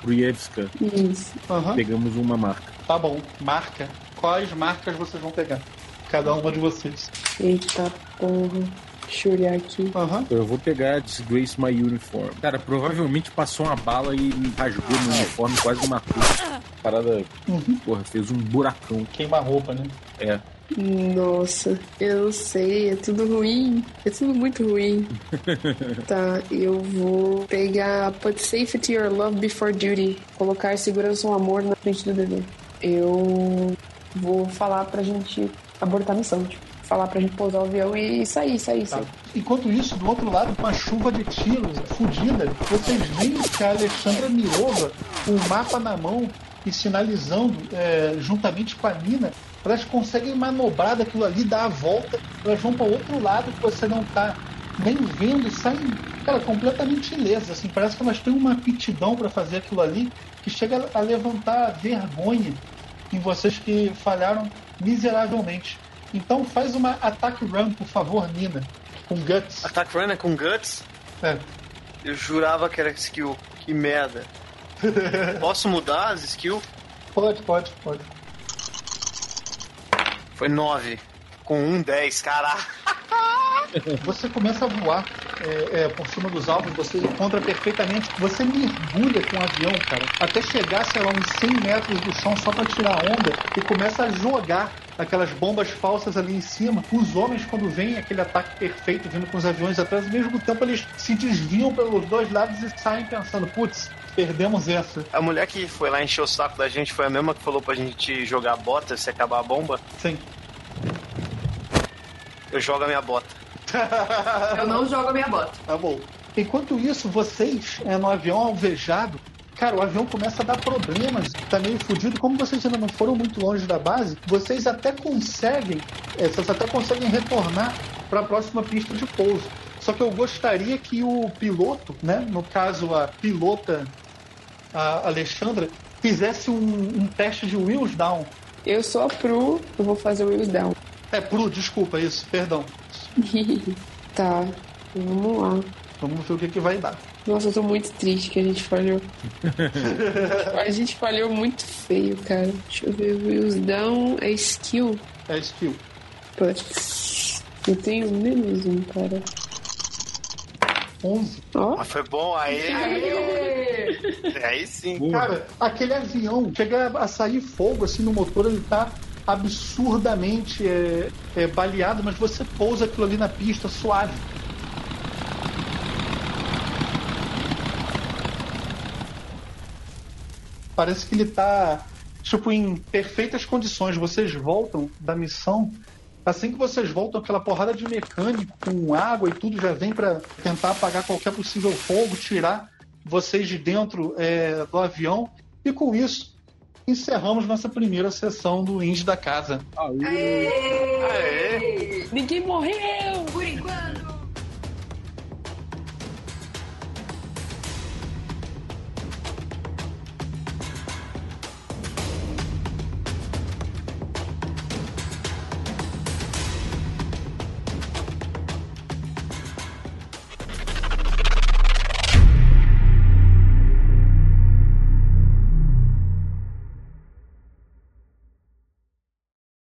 Isso. Aham. pegamos uma marca. Tá bom. Marca. Quais marcas vocês vão pegar? Cada uma de vocês. Eita porra. Deixa eu olhar aqui. Aham. Eu vou pegar Disgrace My Uniform. Cara, provavelmente passou uma bala e me rasgou no uniforme, quase me matou. Parada, Uhum. porra, fez um buracão. Queima roupa, né? É. Nossa, eu não sei, é tudo ruim. É tudo muito ruim. <laughs> tá, eu vou pegar Put Safety or Love Before Duty. Colocar segurança ou amor na frente do dever. Eu vou falar pra gente abortar a missão. Tipo, falar pra gente pousar o avião e sair, sair, sair. Enquanto isso, do outro lado, com a chuva de tiros fudida, vocês veem que a Alexandra Mirova, com o mapa na mão e sinalizando é, juntamente com a Nina, elas conseguem manobrar daquilo ali, dar a volta, elas vão para outro lado que você não tá nem vendo e saem, cara, completamente ilesas. Assim, parece que elas têm uma aptidão para fazer aquilo ali que chega a levantar vergonha em vocês que falharam miseravelmente. Então faz uma attack run, por favor, Nina, com guts. Attack Runner com Guts? É. Eu jurava que era skill. Que merda. <laughs> Posso mudar as skills? Pode, pode, pode. Foi 9. Com um 10, caraca. <laughs> Você começa a voar é, é, por cima dos alvos, você encontra perfeitamente. Você mergulha com o avião, cara, até chegar, sei lá, uns 100 metros do chão só para tirar onda e começa a jogar aquelas bombas falsas ali em cima. Os homens, quando veem aquele ataque perfeito vindo com os aviões atrás, ao mesmo tempo eles se desviam pelos dois lados e saem pensando: putz, perdemos essa. A mulher que foi lá encher o saco da gente foi a mesma que falou pra gente jogar a bota se acabar a bomba? Sim. Eu jogo a minha bota. <laughs> Eu não jogo a minha bota. Tá bom. Enquanto isso, vocês, é, no avião alvejado, cara, o avião começa a dar problemas, tá meio fudido. Como vocês ainda não foram muito longe da base, vocês até conseguem, é, vocês até conseguem retornar para a próxima pista de pouso. Só que eu gostaria que o piloto, né, no caso a pilota a Alexandra, fizesse um, um teste de wheels down. Eu sou a Pru, eu vou fazer o Wheels Down. É, Pro, desculpa, isso, perdão. <laughs> tá, vamos lá. Vamos ver o que, que vai dar. Nossa, eu tô muito triste que a gente falhou. <laughs> a gente falhou muito feio, cara. Deixa eu ver. Wheels down é skill. É skill. Putz. Eu tenho menos um, cara. 11. Ó. Mas foi bom, aí. Aí sim. Boa. Cara, aquele avião chega a sair fogo assim no motor, ele tá absurdamente é, é, baleado, mas você pousa aquilo ali na pista suave. Parece que ele tá tipo em perfeitas condições. Vocês voltam da missão. Assim que vocês voltam, aquela porrada de mecânico com água e tudo já vem para tentar apagar qualquer possível fogo, tirar vocês de dentro é, do avião. E com isso, encerramos nossa primeira sessão do Indie da Casa. Aê! Ninguém morreu!